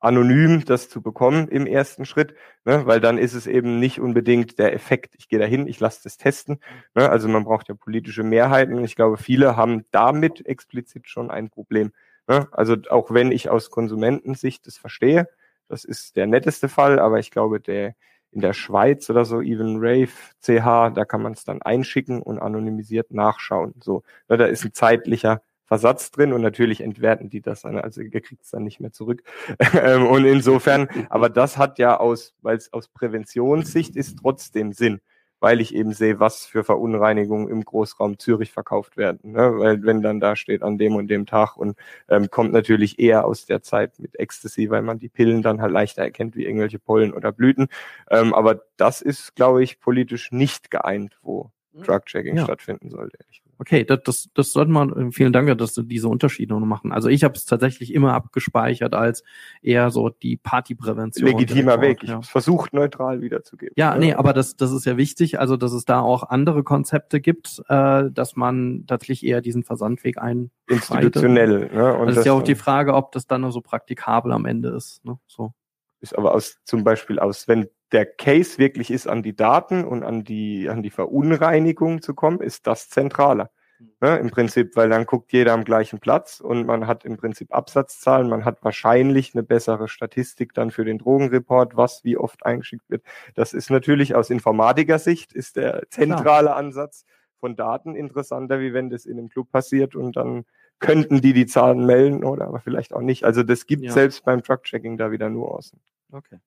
anonym das zu bekommen im ersten Schritt, ne? weil dann ist es eben nicht unbedingt der Effekt, ich gehe dahin, ich lasse das testen. Ne? Also man braucht ja politische Mehrheiten. Ich glaube, viele haben damit explizit schon ein Problem. Ne? Also auch wenn ich aus Konsumentensicht das verstehe, das ist der netteste Fall, aber ich glaube, der in der Schweiz oder so, Even Rave CH, da kann man es dann einschicken und anonymisiert nachschauen. So, ne? da ist ein zeitlicher Versatz drin und natürlich entwerten die das dann, also ihr kriegt es dann nicht mehr zurück. [laughs] Ähm, und insofern, aber das hat ja aus, weil es aus Präventionssicht ist, trotzdem Sinn, weil ich eben sehe, was für Verunreinigungen im Großraum Zürich verkauft werden. Ne? Weil wenn dann da steht an dem und dem Tag und ähm, kommt natürlich eher aus der Zeit mit Ecstasy, weil man die Pillen dann halt leichter erkennt wie irgendwelche Pollen oder Blüten. Ähm, aber das ist, glaube ich, politisch nicht geeint, wo mhm. Drug-Checking ja. stattfinden sollte. Okay, das, das, das sollte man, äh, vielen Dank, dass du diese Unterschiede noch machen. Also ich habe es tatsächlich immer abgespeichert als eher so die Partyprävention. Legitimer Weg. Ich ja. versucht neutral wiederzugeben. Ja, ja, nee, aber das, das ist ja wichtig, also dass es da auch andere Konzepte gibt, äh, dass man tatsächlich eher diesen Versandweg ein institutionell. Ne? Und das, das ist ja auch die Frage, ob das dann so praktikabel am Ende ist. Ne? So. Ist aber aus zum Beispiel aus, wenn der Case wirklich ist, an die Daten und an die, an die Verunreinigung zu kommen, ist das zentraler. Hm. Ne, Im Prinzip, weil dann guckt jeder am gleichen Platz und man hat im Prinzip Absatzzahlen, man hat wahrscheinlich eine bessere Statistik dann für den Drogenreport, was wie oft eingeschickt wird. Das ist natürlich aus Informatikersicht ist der zentrale Klar. Ansatz von Daten interessanter, wie wenn das in einem Club passiert und dann könnten die die Zahlen melden oder aber vielleicht auch nicht. Also das gibt ja. selbst beim Truck-Checking da wieder Nuancen. Okay.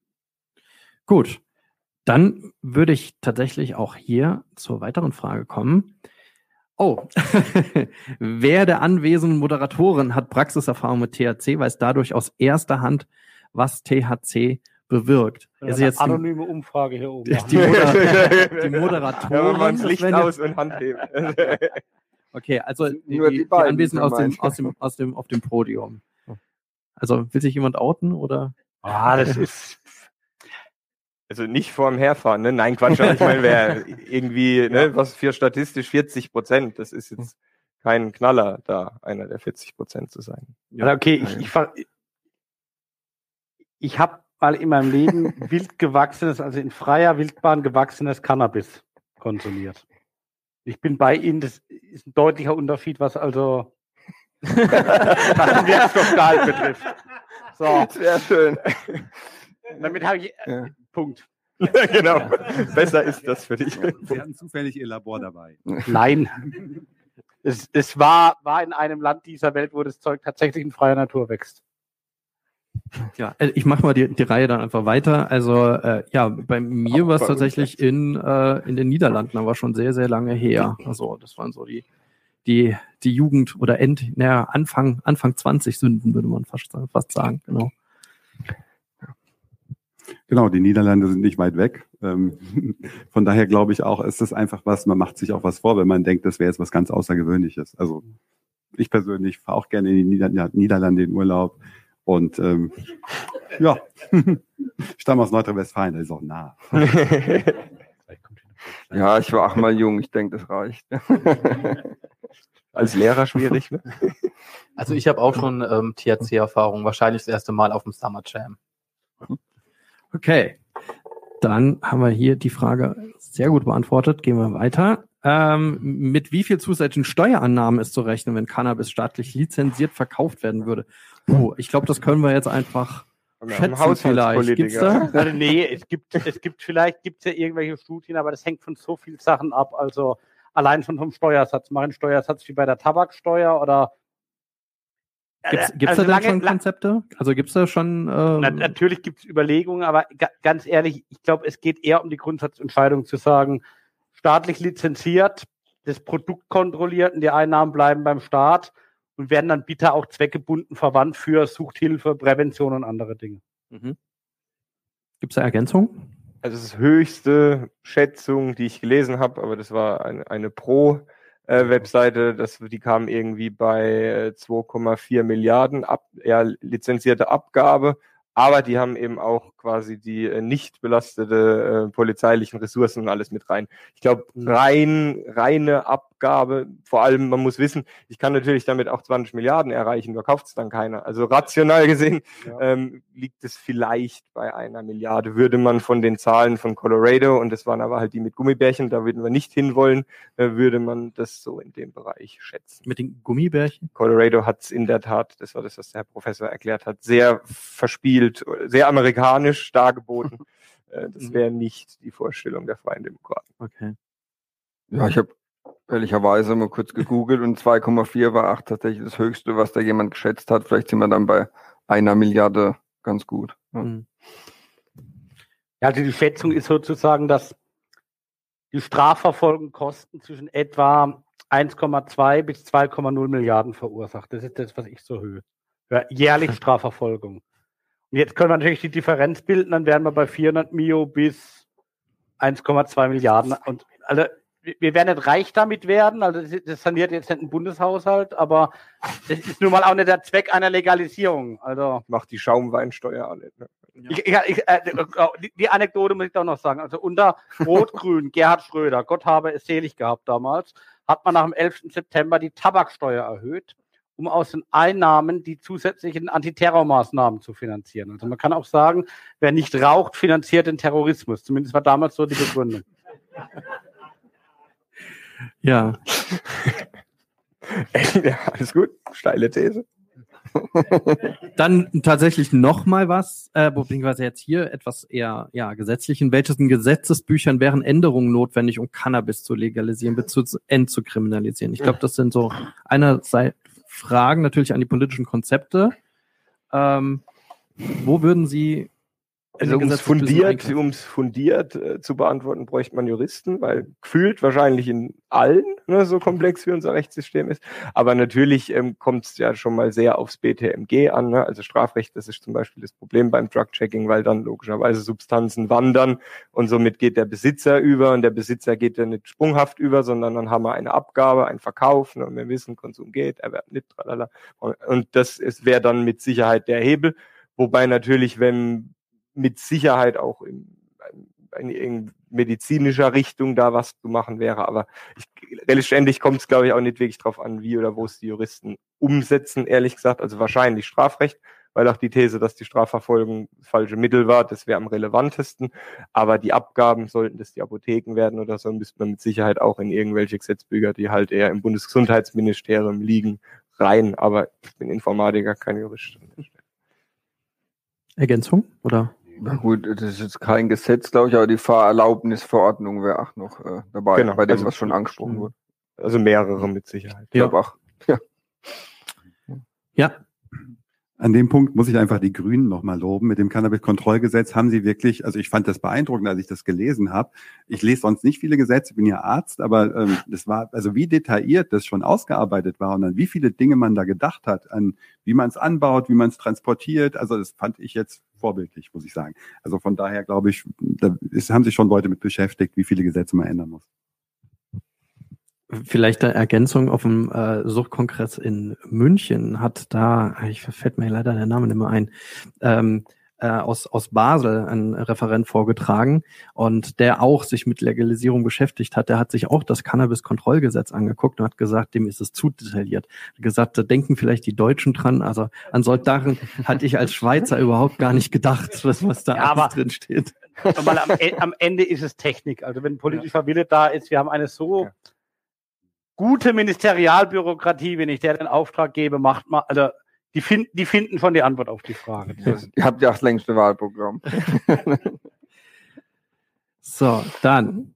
Gut, dann würde ich tatsächlich auch hier zur weiteren Frage kommen. Oh, [laughs] wer der anwesenden Moderatoren hat Praxiserfahrung mit THC, weiß dadurch aus erster Hand, was THC bewirkt. Das ist jetzt eine anonyme die, Umfrage hier oben. Die, Moder [laughs] die Moderatoren. Ja, das Licht aus und Handheben. [laughs] okay, also die, die, die Anwesenden aus dem, aus dem, [laughs] aus dem, auf dem Podium. Also will sich jemand outen oder? Ah, das ist [laughs] also nicht vorm Herfahren, ne? Nein, Quatsch, aber ich meine, wer [laughs] irgendwie, ne, was für statistisch 40 Prozent, das ist jetzt kein Knaller, da einer der 40 Prozent zu sein. Ja, okay, ich, ich, ich habe mal in meinem Leben wild gewachsenes, also in freier Wildbahn gewachsenes Cannabis konsumiert. Ich bin bei Ihnen, das ist ein deutlicher Unterschied, was also [laughs] [laughs] das Wirkstoffgehalt betrifft. So. Sehr schön. Damit habe ich äh, ja. Punkt. [laughs] genau. Besser ist das für dich. Sie hatten zufällig Ihr Labor dabei. Nein. Es, es war, war in einem Land dieser Welt, wo das Zeug tatsächlich in freier Natur wächst. Ja, äh, ich mache mal die, die Reihe dann einfach weiter. Also äh, ja, bei mir war es tatsächlich in, äh, in den Niederlanden, aber schon sehr, sehr lange her. Also das waren so die, die, die Jugend oder End, naja, Anfang, Anfang 20 Sünden, würde man fast, fast sagen, genau. Genau, die Niederlande sind nicht weit weg. Ähm, [laughs] von daher glaube ich auch, ist das einfach was, man macht sich auch was vor, wenn man denkt, das wäre jetzt was ganz Außergewöhnliches. Also ich persönlich fahre auch gerne in die Niederlande in Urlaub Und ähm, ja, [laughs] ich stamme aus Nordrhein-Westfalen, das ist auch nah. [laughs] ja, ich war auch mal jung, ich denke, das reicht. [laughs] Als Lehrer schwierig, ne? Also ich habe auch schon ähm, THC-Erfahrung, wahrscheinlich das erste Mal auf dem Summer Jam. Okay, dann haben wir hier die Frage sehr gut beantwortet. Gehen wir weiter. Ähm, mit wie viel zusätzlichen Steuerannahmen ist zu rechnen, wenn Cannabis staatlich lizenziert verkauft werden würde? Puh, ich glaube, das können wir jetzt einfach schätzen vielleicht. Gibt's da? [laughs] Also nee, es gibt, es gibt vielleicht gibt's ja irgendwelche Studien, aber das hängt von so vielen Sachen ab. Also allein schon vom Steuersatz. Machen einen Steuersatz wie bei der Tabaksteuer oder Gibt es also da schon Konzepte? Also gibt es da schon. Äh Na, natürlich gibt es Überlegungen, aber ganz ehrlich, ich glaube, es geht eher um die Grundsatzentscheidung zu sagen, staatlich lizenziert, das Produkt kontrolliert und die Einnahmen bleiben beim Staat und werden dann bitte auch zweckgebunden verwandt für Suchthilfe, Prävention und andere Dinge. Mhm. Gibt es da Ergänzungen? Also das ist höchste Schätzung, die ich gelesen habe, aber das war eine, eine Pro- äh, Webseite, das, die kam irgendwie bei 2,4 äh, Milliarden ab, ja, lizenzierte Abgabe aber die haben eben auch quasi die äh, nicht belastete äh, polizeilichen Ressourcen und alles mit rein. Ich glaube, mhm. rein, reine Abgabe, vor allem, man muss wissen, ich kann natürlich damit auch 20 Milliarden erreichen, nur kauft es dann keiner. Also rational gesehen ja. ähm, liegt es vielleicht bei einer Milliarde. Würde man von den Zahlen von Colorado, und das waren aber halt die mit Gummibärchen, da würden wir nicht hinwollen, äh, würde man das so in dem Bereich schätzen. Mit den Gummibärchen? Colorado hat es in der Tat, das war das, was der Herr Professor erklärt hat, sehr verspielt sehr amerikanisch dargeboten. [laughs] Äh, das mhm. wäre nicht die Vorstellung der Freien Demokraten. Okay. Ja, ich habe ehrlicherweise mal kurz gegoogelt und 2,4 war auch tatsächlich das Höchste, was da jemand geschätzt hat. Vielleicht sind wir dann bei einer Milliarde ganz gut. Ja, mhm. also die Schätzung ist sozusagen, dass die Strafverfolgung Kosten zwischen etwa 1,2 bis 2,0 Milliarden verursacht. Das ist das, was ich so höre. Ja, jährlich [laughs] Strafverfolgung. Und jetzt können wir natürlich die Differenz bilden, dann wären wir bei 400 Mio bis 1,2 Milliarden. Und also, wir werden nicht reich damit werden, also das saniert jetzt nicht ein Bundeshaushalt, aber das ist nun mal auch nicht der Zweck einer Legalisierung. Also macht die Schaumweinsteuer alle. Ne? Ich, ich, ich, äh, die, die, Anekdote muss ich doch noch sagen. Also unter Rot-Grün, [laughs] Gerhard Schröder, Gott habe es selig gehabt damals, hat man nach dem 11. September die Tabaksteuer erhöht um aus den Einnahmen die zusätzlichen Antiterrormaßnahmen zu finanzieren. Also man kann auch sagen, wer nicht raucht, finanziert den Terrorismus. Zumindest war damals so die Begründung. [laughs] Ja. [laughs] ja alles gut. Steile These. [laughs] Dann tatsächlich noch mal was, äh, beziehungsweise jetzt hier etwas eher ja, gesetzlich. In welchen Gesetzesbüchern wären Änderungen notwendig, um Cannabis zu legalisieren, bzw. entzukriminalisieren? Ich glaube, das sind so einerseits Fragen natürlich an die politischen Konzepte. Ähm, wo würden Sie also um es fundiert, um's fundiert äh, zu beantworten, bräuchte man Juristen, weil gefühlt wahrscheinlich in allen, ne, so komplex wie unser Rechtssystem ist. Aber natürlich ähm, kommt es ja schon mal sehr aufs BTMG an. Ne? Also Strafrecht, das ist zum Beispiel das Problem beim Drug-Checking, weil dann logischerweise Substanzen wandern und somit geht der Besitzer über und der Besitzer geht ja nicht sprunghaft über, sondern dann haben wir eine Abgabe, einen Verkauf ne? und wir wissen, Konsum geht, Erwerb nicht, tralala. Und das wäre dann mit Sicherheit der Hebel. Wobei natürlich, wenn mit Sicherheit auch in, in, in medizinischer Richtung da was zu machen wäre. Aber ich, letztendlich kommt es, glaube ich, auch nicht wirklich drauf an, wie oder wo es die Juristen umsetzen, ehrlich gesagt. Also wahrscheinlich Strafrecht, weil auch die These, dass die Strafverfolgung falsche Mittel war, das wäre am relevantesten. Aber die Abgaben, sollten das die Apotheken werden oder so, müsste man mit Sicherheit auch in irgendwelche Gesetzbücher, die halt eher im Bundesgesundheitsministerium liegen, rein. Aber ich bin Informatiker, kein Jurist. Ergänzung oder? Na gut, das ist jetzt kein Gesetz, glaube ich, aber die Fahrerlaubnisverordnung wäre auch noch äh, dabei, genau, bei dem, also, was schon angesprochen wurde. Also mehrere mit Sicherheit. Ja. Ich glaube auch. Ja. ja. An dem Punkt muss ich einfach die Grünen nochmal loben. Mit dem Cannabis-Kontrollgesetz haben sie wirklich, also ich fand das beeindruckend, als ich das gelesen habe. Ich lese sonst nicht viele Gesetze, bin ja Arzt, aber ähm, das war, also wie detailliert das schon ausgearbeitet war und an wie viele Dinge man da gedacht hat, an wie man es anbaut, wie man es transportiert. Also das fand ich jetzt vorbildlich, muss ich sagen. Also von daher glaube ich, da ist, haben sich schon Leute mit beschäftigt, wie viele Gesetze man ändern muss. Vielleicht eine Ergänzung auf dem äh, Suchtkongress in München hat da, ich fällt mir leider der Name nicht mehr ein, ähm, äh, aus, aus Basel ein Referent vorgetragen und der auch sich mit Legalisierung beschäftigt hat. Der hat sich auch das Cannabis-Kontrollgesetz angeguckt und hat gesagt, dem ist es zu detailliert. Hat gesagt, da denken vielleicht die Deutschen dran. Also an solchen hatte ich als Schweizer überhaupt gar nicht gedacht, was, was da ja, alles drin steht. Weil am, e, am, Ende ist es Technik. Also wenn politischer Wille da ist, wir haben eine so ja gute Ministerialbürokratie, wenn ich der den Auftrag gebe, macht mal, also die, find, die finden schon die Antwort auf die Frage. Ihr habt ja das längste Wahlprogramm. [laughs] so, dann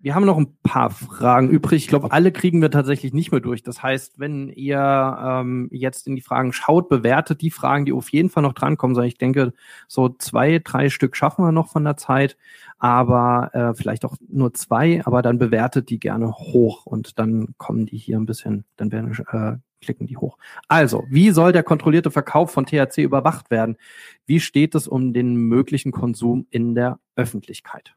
wir haben noch ein paar Fragen übrig. Ich glaube, alle kriegen wir tatsächlich nicht mehr durch. Das heißt, wenn ihr ähm, jetzt in die Fragen schaut, bewertet die Fragen, die auf jeden Fall noch drankommen. So, ich denke, so zwei, drei Stück schaffen wir noch von der Zeit, aber äh, vielleicht auch nur zwei, aber dann bewertet die gerne hoch und dann kommen die hier ein bisschen, dann werden äh, klicken die hoch. Also, wie soll der kontrollierte Verkauf von THC überwacht werden? Wie steht es um den möglichen Konsum in der Öffentlichkeit?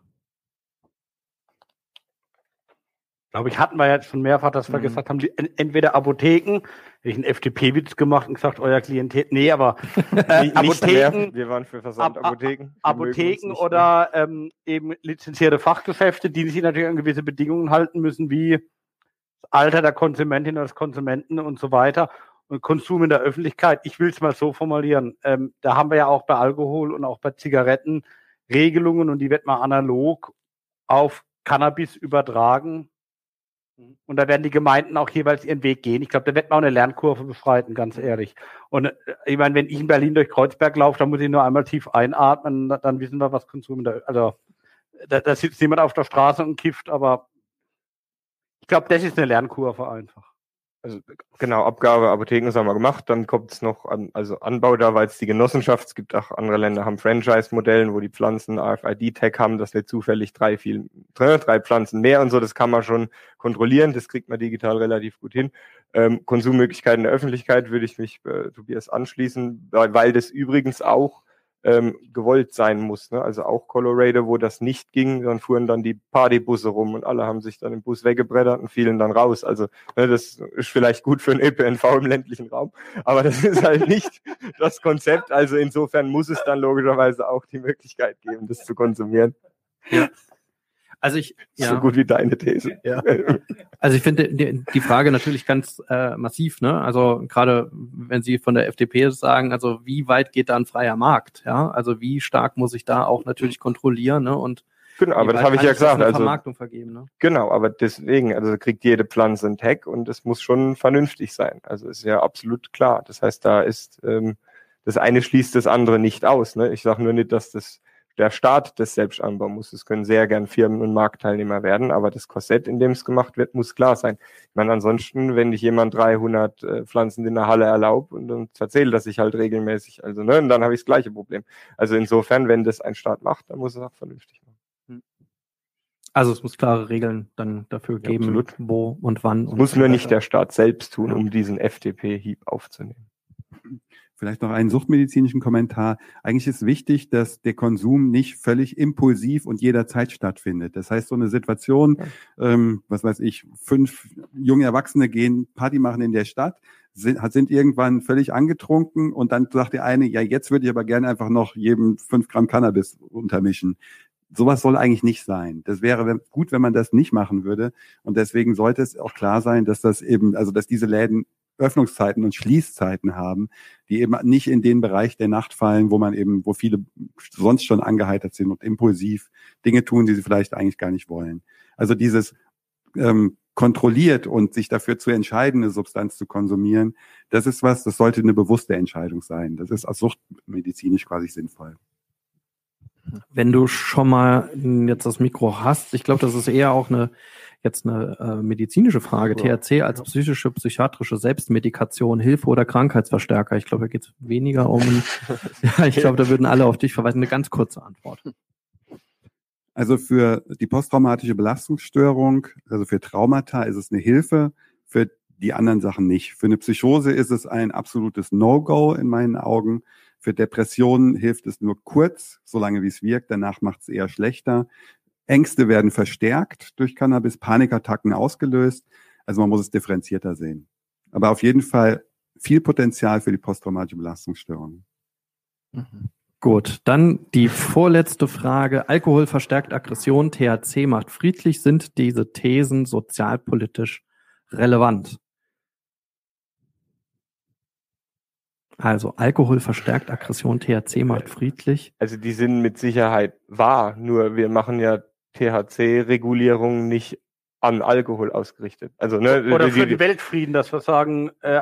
glaube ich, hatten wir jetzt schon mehrfach, dass wir mhm. gesagt haben, die, entweder Apotheken, hätte ich einen FDP-Witz gemacht und gesagt, euer Klientel, nee, aber [laughs] äh, Apotheken, wir waren für Versandapotheken. Apotheken oder ähm, eben lizenzierte Fachgeschäfte, die sich natürlich an gewisse Bedingungen halten müssen, wie das Alter der Konsumentin oder des Konsumenten und so weiter. Und Konsum in der Öffentlichkeit, ich will es mal so formulieren, ähm, da haben wir ja auch bei Alkohol und auch bei Zigaretten Regelungen und die wird mal analog auf Cannabis übertragen und da werden die Gemeinden auch jeweils ihren Weg gehen. Ich glaube, da wird man auch eine Lernkurve beschreiten, ganz ehrlich. Und äh, ich meine, wenn ich in Berlin durch Kreuzberg laufe, dann muss ich nur einmal tief einatmen, dann wissen wir, was Konsum da, also da, da sitzt jemand auf der Straße und kifft, aber glaube, das ist eine Lernkurve einfach also genau, Abgabe Apotheken ist einmal gemacht, dann kommt es noch an, also Anbau da, weil es die Genossenschaft, es gibt auch andere Länder haben Franchise-Modellen, wo die Pflanzen RFID-Tag haben, dass wir zufällig drei viel, drei, drei Pflanzen mehr und so, das kann man schon kontrollieren, das kriegt man digital relativ gut hin. Ähm, Konsummöglichkeiten der Öffentlichkeit würde ich mich äh, Tobias anschließen, weil, weil das übrigens auch ähm, gewollt sein muss. Ne? Also auch Colorado, wo das nicht ging, dann fuhren dann die Partybusse rum und alle haben sich dann im Bus weggebrettert und fielen dann raus. Also ne, das ist vielleicht gut für ein ÖPNV im ländlichen Raum, aber das ist halt nicht das Konzept. Also insofern muss es dann logischerweise auch die Möglichkeit geben, das zu konsumieren. Ja. Also ich ja. so gut wie deine These. [laughs] Ja. Also ich finde die, die, Frage natürlich ganz äh, massiv, ne? Also gerade wenn Sie von der FDP sagen, also wie weit geht da ein freier Markt? Ja, also wie stark muss ich da auch natürlich kontrollieren, ne? Und Genau, aber das habe ich ja gesagt. Also Vermarktung vergeben, ne? Genau, aber deswegen, also kriegt jede Pflanze ein Tag und es muss schon vernünftig sein. Also ist ja absolut klar. Das heißt, da ist ähm, das eine schließt das andere nicht aus. Ne? Ich sage nur nicht, dass das der Staat das selbst anbauen muss. Es können sehr gern Firmen und Marktteilnehmer werden, aber das Korsett, in dem es gemacht wird, muss klar sein. Ich meine, ansonsten, wenn dich jemand 300 äh, Pflanzen in der Halle erlaubt und dann erzählt das sich halt regelmäßig, also ne, und dann habe ich das gleiche Problem. Also insofern, wenn das ein Staat macht, dann muss es auch vernünftig machen. Hm. Also es muss klare Regeln dann dafür ja, geben, absolut. wo und wann. Und muss nur nicht der Staat selbst tun, um diesen FDP-Hieb aufzunehmen. Vielleicht noch einen suchtmedizinischen Kommentar. Eigentlich ist wichtig, dass der Konsum nicht völlig impulsiv und jederzeit stattfindet. Das heißt, so eine Situation, ähm, was weiß ich, fünf junge Erwachsene gehen Party machen in der Stadt, sind, sind irgendwann völlig angetrunken und dann sagt der eine, ja, jetzt würde ich aber gerne einfach noch jedem fünf Gramm Cannabis untermischen. Sowas soll eigentlich nicht sein. Das wäre gut, wenn man das nicht machen würde. Und deswegen sollte es auch klar sein, dass das eben, also dass diese Läden Öffnungszeiten und Schließzeiten haben, die eben nicht in den Bereich der Nacht fallen, wo man eben, wo viele sonst schon angeheitert sind und impulsiv Dinge tun, die sie vielleicht eigentlich gar nicht wollen. Also dieses ähm, kontrolliert und sich dafür zu entscheiden, eine Substanz zu konsumieren, das ist was, das sollte eine bewusste Entscheidung sein. Das ist aus suchtmedizinisch quasi sinnvoll. Wenn du schon mal jetzt das Mikro hast, ich glaube, das ist eher auch eine jetzt eine äh, medizinische Frage. Ja. THC als psychische, psychiatrische Selbstmedikation, Hilfe oder Krankheitsverstärker. Ich glaube, da geht es weniger um. [laughs] ja, ich glaube, da würden alle auf dich verweisen. Eine ganz kurze Antwort. Also für die posttraumatische Belastungsstörung, also für Traumata ist es eine Hilfe, für die anderen Sachen nicht. Für eine Psychose ist es ein absolutes No-Go in meinen Augen. Für Depressionen hilft es nur kurz, solange wie es wirkt. Danach macht es eher schlechter Ängste werden verstärkt durch Cannabis, Panikattacken ausgelöst. Also man muss es differenzierter sehen. Aber auf jeden Fall viel Potenzial für die posttraumatische Belastungsstörung. Mhm. Gut, dann die vorletzte Frage. Alkohol verstärkt Aggression, THC macht friedlich. Sind diese Thesen sozialpolitisch relevant? Also Alkohol verstärkt Aggression, THC macht friedlich. Also die sind mit Sicherheit wahr, nur wir machen ja THC-Regulierung nicht an Alkohol ausgerichtet. Also ne, oder für den Weltfrieden, dass wir sagen, äh,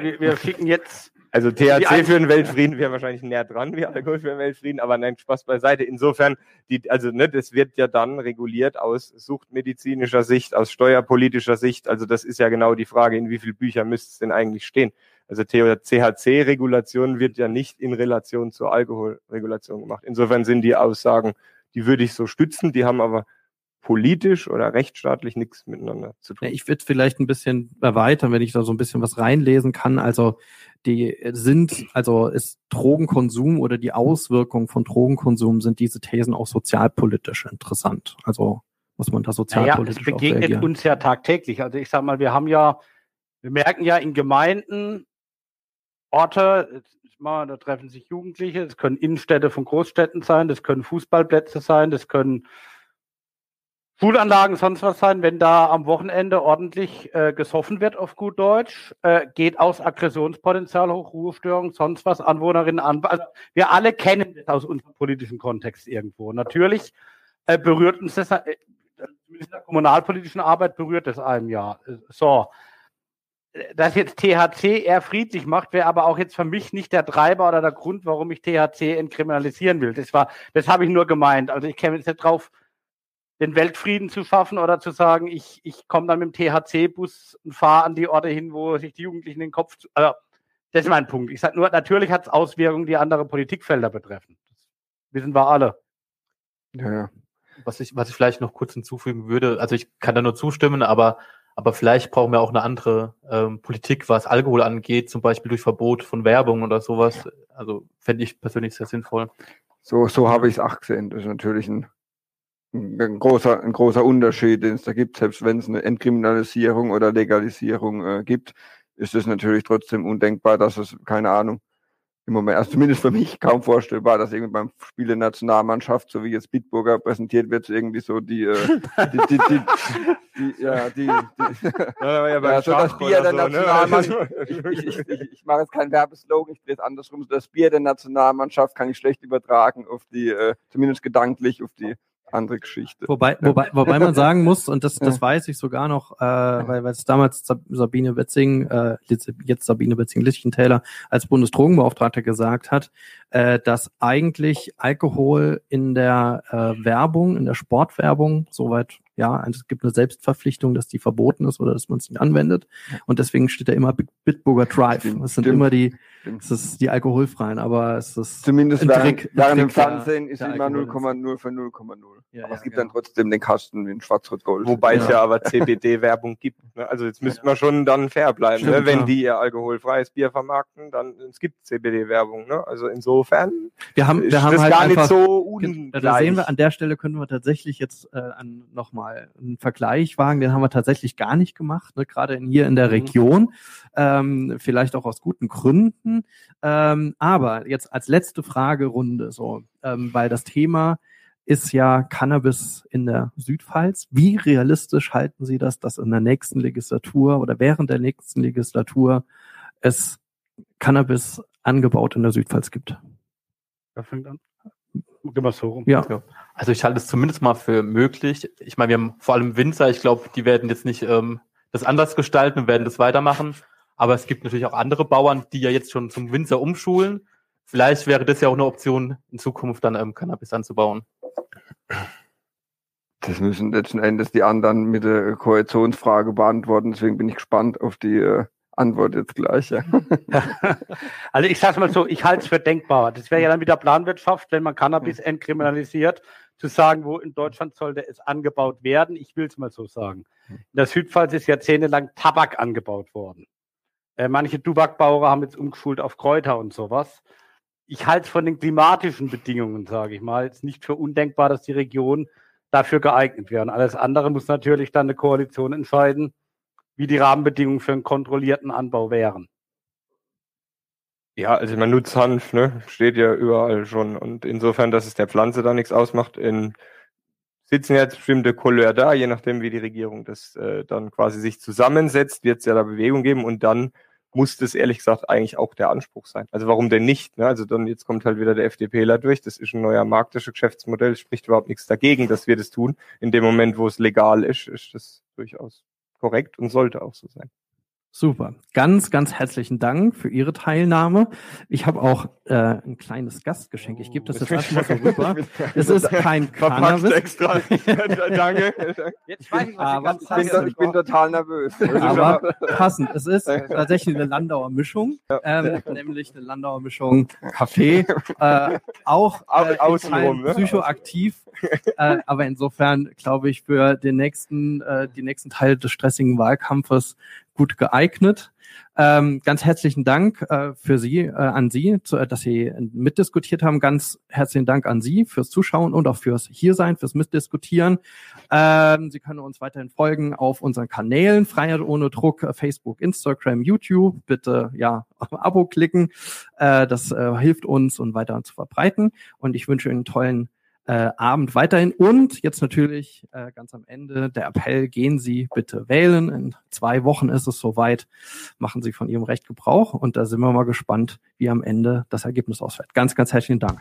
wir, wir [laughs] schicken jetzt also THC für den Weltfrieden wäre wahrscheinlich näher dran wie Alkohol für den Weltfrieden, aber nein, Spaß beiseite. Insofern, die, also ne, das wird ja dann reguliert aus suchtmedizinischer Sicht, aus steuerpolitischer Sicht. Also das ist ja genau die Frage, in wie viel Bücher müsste es denn eigentlich stehen. Also CHC-Regulation wird ja nicht in Relation zur Alkoholregulation gemacht. Insofern sind die Aussagen, die würde ich so stützen, die haben aber politisch oder rechtsstaatlich nichts miteinander zu tun. Ich würde vielleicht ein bisschen erweitern, wenn ich da so ein bisschen was reinlesen kann. Also die sind, also ist Drogenkonsum oder die Auswirkungen von Drogenkonsum sind diese Thesen auch sozialpolitisch interessant. Also muss man da sozialpolitisch naja, es begegnet uns ja tagtäglich. Also ich sag mal, wir haben ja, wir merken ja in Gemeinden, Orte, mal, da treffen sich Jugendliche, das können Innenstädte von Großstädten sein, das können Fußballplätze sein, das können Schulanlagen, sonst was sein, wenn da am Wochenende ordentlich äh, gesoffen wird, auf gut Deutsch, äh, geht aus Aggressionspotenzial hoch, Ruhestörung, sonst was, Anwohnerinnen, an. Also wir alle kennen das aus unserem politischen Kontext irgendwo. Natürlich äh, berührt uns das, äh, in der kommunalpolitischen Arbeit berührt das einem ja. So. Dass jetzt THC eher friedlich macht, wäre aber auch jetzt für mich nicht der Treiber oder der Grund, warum ich THC entkriminalisieren will. Das war, das habe ich nur gemeint. Also ich käme jetzt nicht drauf, den Weltfrieden zu schaffen oder zu sagen, ich, ich komme dann mit dem THC-Bus und fahre an die Orte hin, wo sich die Jugendlichen den Kopf. Zu, also, das ist mein Punkt. Ich sage nur, natürlich hat es Auswirkungen, die andere Politikfelder betreffen. Das wissen wir alle. Ja. Was ich, was ich vielleicht noch kurz hinzufügen würde, also ich kann da nur zustimmen, aber, aber vielleicht brauchen wir auch eine andere ähm, Politik, was Alkohol angeht, zum Beispiel durch Verbot von Werbung oder sowas. Also fände ich persönlich sehr sinnvoll. So, so habe ich es auch gesehen. Das ist natürlich ein ein großer, ein großer Unterschied, den es da gibt, selbst wenn es eine Entkriminalisierung oder Legalisierung äh, gibt, ist es natürlich trotzdem undenkbar, dass es, keine Ahnung, im Moment, also zumindest für mich kaum vorstellbar, dass irgendwie beim Spiel der Nationalmannschaft, so wie jetzt Bitburger präsentiert wird, irgendwie so die, äh, die, die, die, die, ja, die, die ja, ja, ja, so das Bier der so, ne? Nationalmannschaft. [laughs] Ne? Ich, ich, ich, ich mache jetzt keinen Werbeslogan, ich drehe es andersrum. So das Bier der Nationalmannschaft kann ich schlecht übertragen auf die, äh, zumindest gedanklich, auf die andere Geschichte. Wobei, wobei, wobei man sagen muss, und das, [laughs] das weiß ich sogar noch, äh, weil, weil es damals Sabine Wetzing, äh, jetzt Sabine Wetzing-Lichtentäler als Bundesdrogenbeauftragte gesagt hat, äh, dass eigentlich Alkohol in der äh, Werbung, in der Sportwerbung, soweit ja, also es gibt eine Selbstverpflichtung, dass die verboten ist oder dass man es nicht anwendet. Und deswegen steht da immer Bitburger Drive. Stimmt, das sind stimmt. immer die, das ist die alkoholfreien, aber es ist zumindest während, Trick, während dem Fernsehen ist immer 0,0 für 0,0. Ja, aber ja, es gibt genau. dann trotzdem den Kasten in Schwarz-Rot-Gold. Wobei es ja aber CBD-Werbung gibt. Ne? Also jetzt müsste man schon dann fair bleiben. Stimmt, ne? Wenn die ihr alkoholfreies Bier vermarkten, dann es gibt CBD-Werbung. Ne? Also insofern wir haben, wir haben halt gar einfach, nicht so ungleich. Da sehen wir an der Stelle können wir tatsächlich jetzt äh, nochmal mal einen Vergleich wagen, den haben wir tatsächlich gar nicht gemacht, ne? gerade in, hier in der mhm. Region, ähm, vielleicht auch aus guten Gründen. Ähm, aber jetzt als letzte Fragerunde, so, ähm, weil das Thema ist ja Cannabis in der Südpfalz. Wie realistisch halten Sie das, dass in der nächsten Legislatur oder während der nächsten Legislatur es Cannabis angebaut in der Südpfalz gibt? Wer fängt an? Gehen wir so rum. Ja. ja. Also ich halte es zumindest mal für möglich. Ich meine, wir haben vor allem Winzer, ich glaube, die werden jetzt nicht ähm, das anders gestalten und werden das weitermachen. Aber es gibt natürlich auch andere Bauern, die ja jetzt schon zum Winzer umschulen. Vielleicht wäre das ja auch eine Option, in Zukunft dann ähm, Cannabis anzubauen. Das müssen letzten Endes die anderen mit der Koalitionsfrage beantworten. Deswegen bin ich gespannt auf die äh, Antwort jetzt gleich. Ja. [laughs] also ich sage mal so, ich halte es für denkbar. Das wäre ja dann wieder Planwirtschaft, wenn man Cannabis entkriminalisiert, zu sagen, wo in Deutschland sollte es angebaut werden. Ich will es mal so sagen. In der Südpfalz ist jahrzehntelang Tabak angebaut worden. Äh, manche Tabakbauer haben jetzt umgeschult auf Kräuter und sowas. Ich halte es von den klimatischen Bedingungen, sage ich mal, jetzt nicht für undenkbar, dass die Region dafür geeignet wären. Alles andere muss natürlich dann eine Koalition entscheiden, wie die Rahmenbedingungen für einen kontrollierten Anbau wären. Ja, also man nutzt Hanf, ne? Steht ja überall schon. Und insofern, dass es der Pflanze da nichts ausmacht, in sitzen jetzt bestimmte Couleur da, je nachdem, wie die Regierung das äh, dann quasi sich zusammensetzt, wird es ja da Bewegung geben und dann muss das ehrlich gesagt eigentlich auch der Anspruch sein. Also warum denn nicht? Ne? Also dann jetzt kommt halt wieder der FDPler durch. Das ist ein neuer marktisches Geschäftsmodell. Spricht überhaupt nichts dagegen, dass wir das tun. In dem Moment, wo es legal ist, ist das durchaus korrekt und sollte auch so sein. Super. Ganz, ganz herzlichen Dank für Ihre Teilnahme. Ich habe auch äh, ein kleines Gastgeschenk. Ich gebe das jetzt erstmal so [laughs] rüber. Es ist kein [laughs] Cannabis. extra. Danke. Jetzt weiß ich, was ich, ich, bin, ich bin total nervös. Aber passend. [laughs] Es ist tatsächlich eine Landauer Mischung, ähm, nämlich eine Landauer Mischung Kaffee. Äh, auch äh, Außenrum, ne? psychoaktiv. äh, aber insofern glaube ich für den nächsten, äh, die nächsten Teile des stressigen Wahlkampfes gut geeignet. Ähm, ganz herzlichen Dank äh, für Sie, äh, an Sie, zu, äh, dass Sie mitdiskutiert haben. Ganz herzlichen Dank an Sie fürs Zuschauen und auch fürs Hiersein, fürs Mitdiskutieren. Ähm, Sie können uns weiterhin folgen auf unseren Kanälen Freiheit ohne Druck, äh, Facebook, Instagram, YouTube. Bitte ja [laughs] Abo klicken. Äh, das äh, hilft uns und um weiter zu verbreiten. Und ich wünsche Ihnen einen tollen äh, Abend weiterhin. Und jetzt natürlich äh, ganz am Ende der Appell, gehen Sie bitte wählen. In zwei Wochen ist es soweit. Machen Sie von Ihrem Recht Gebrauch. Und da sind wir mal gespannt, wie am Ende das Ergebnis ausfällt. Ganz, ganz herzlichen Dank.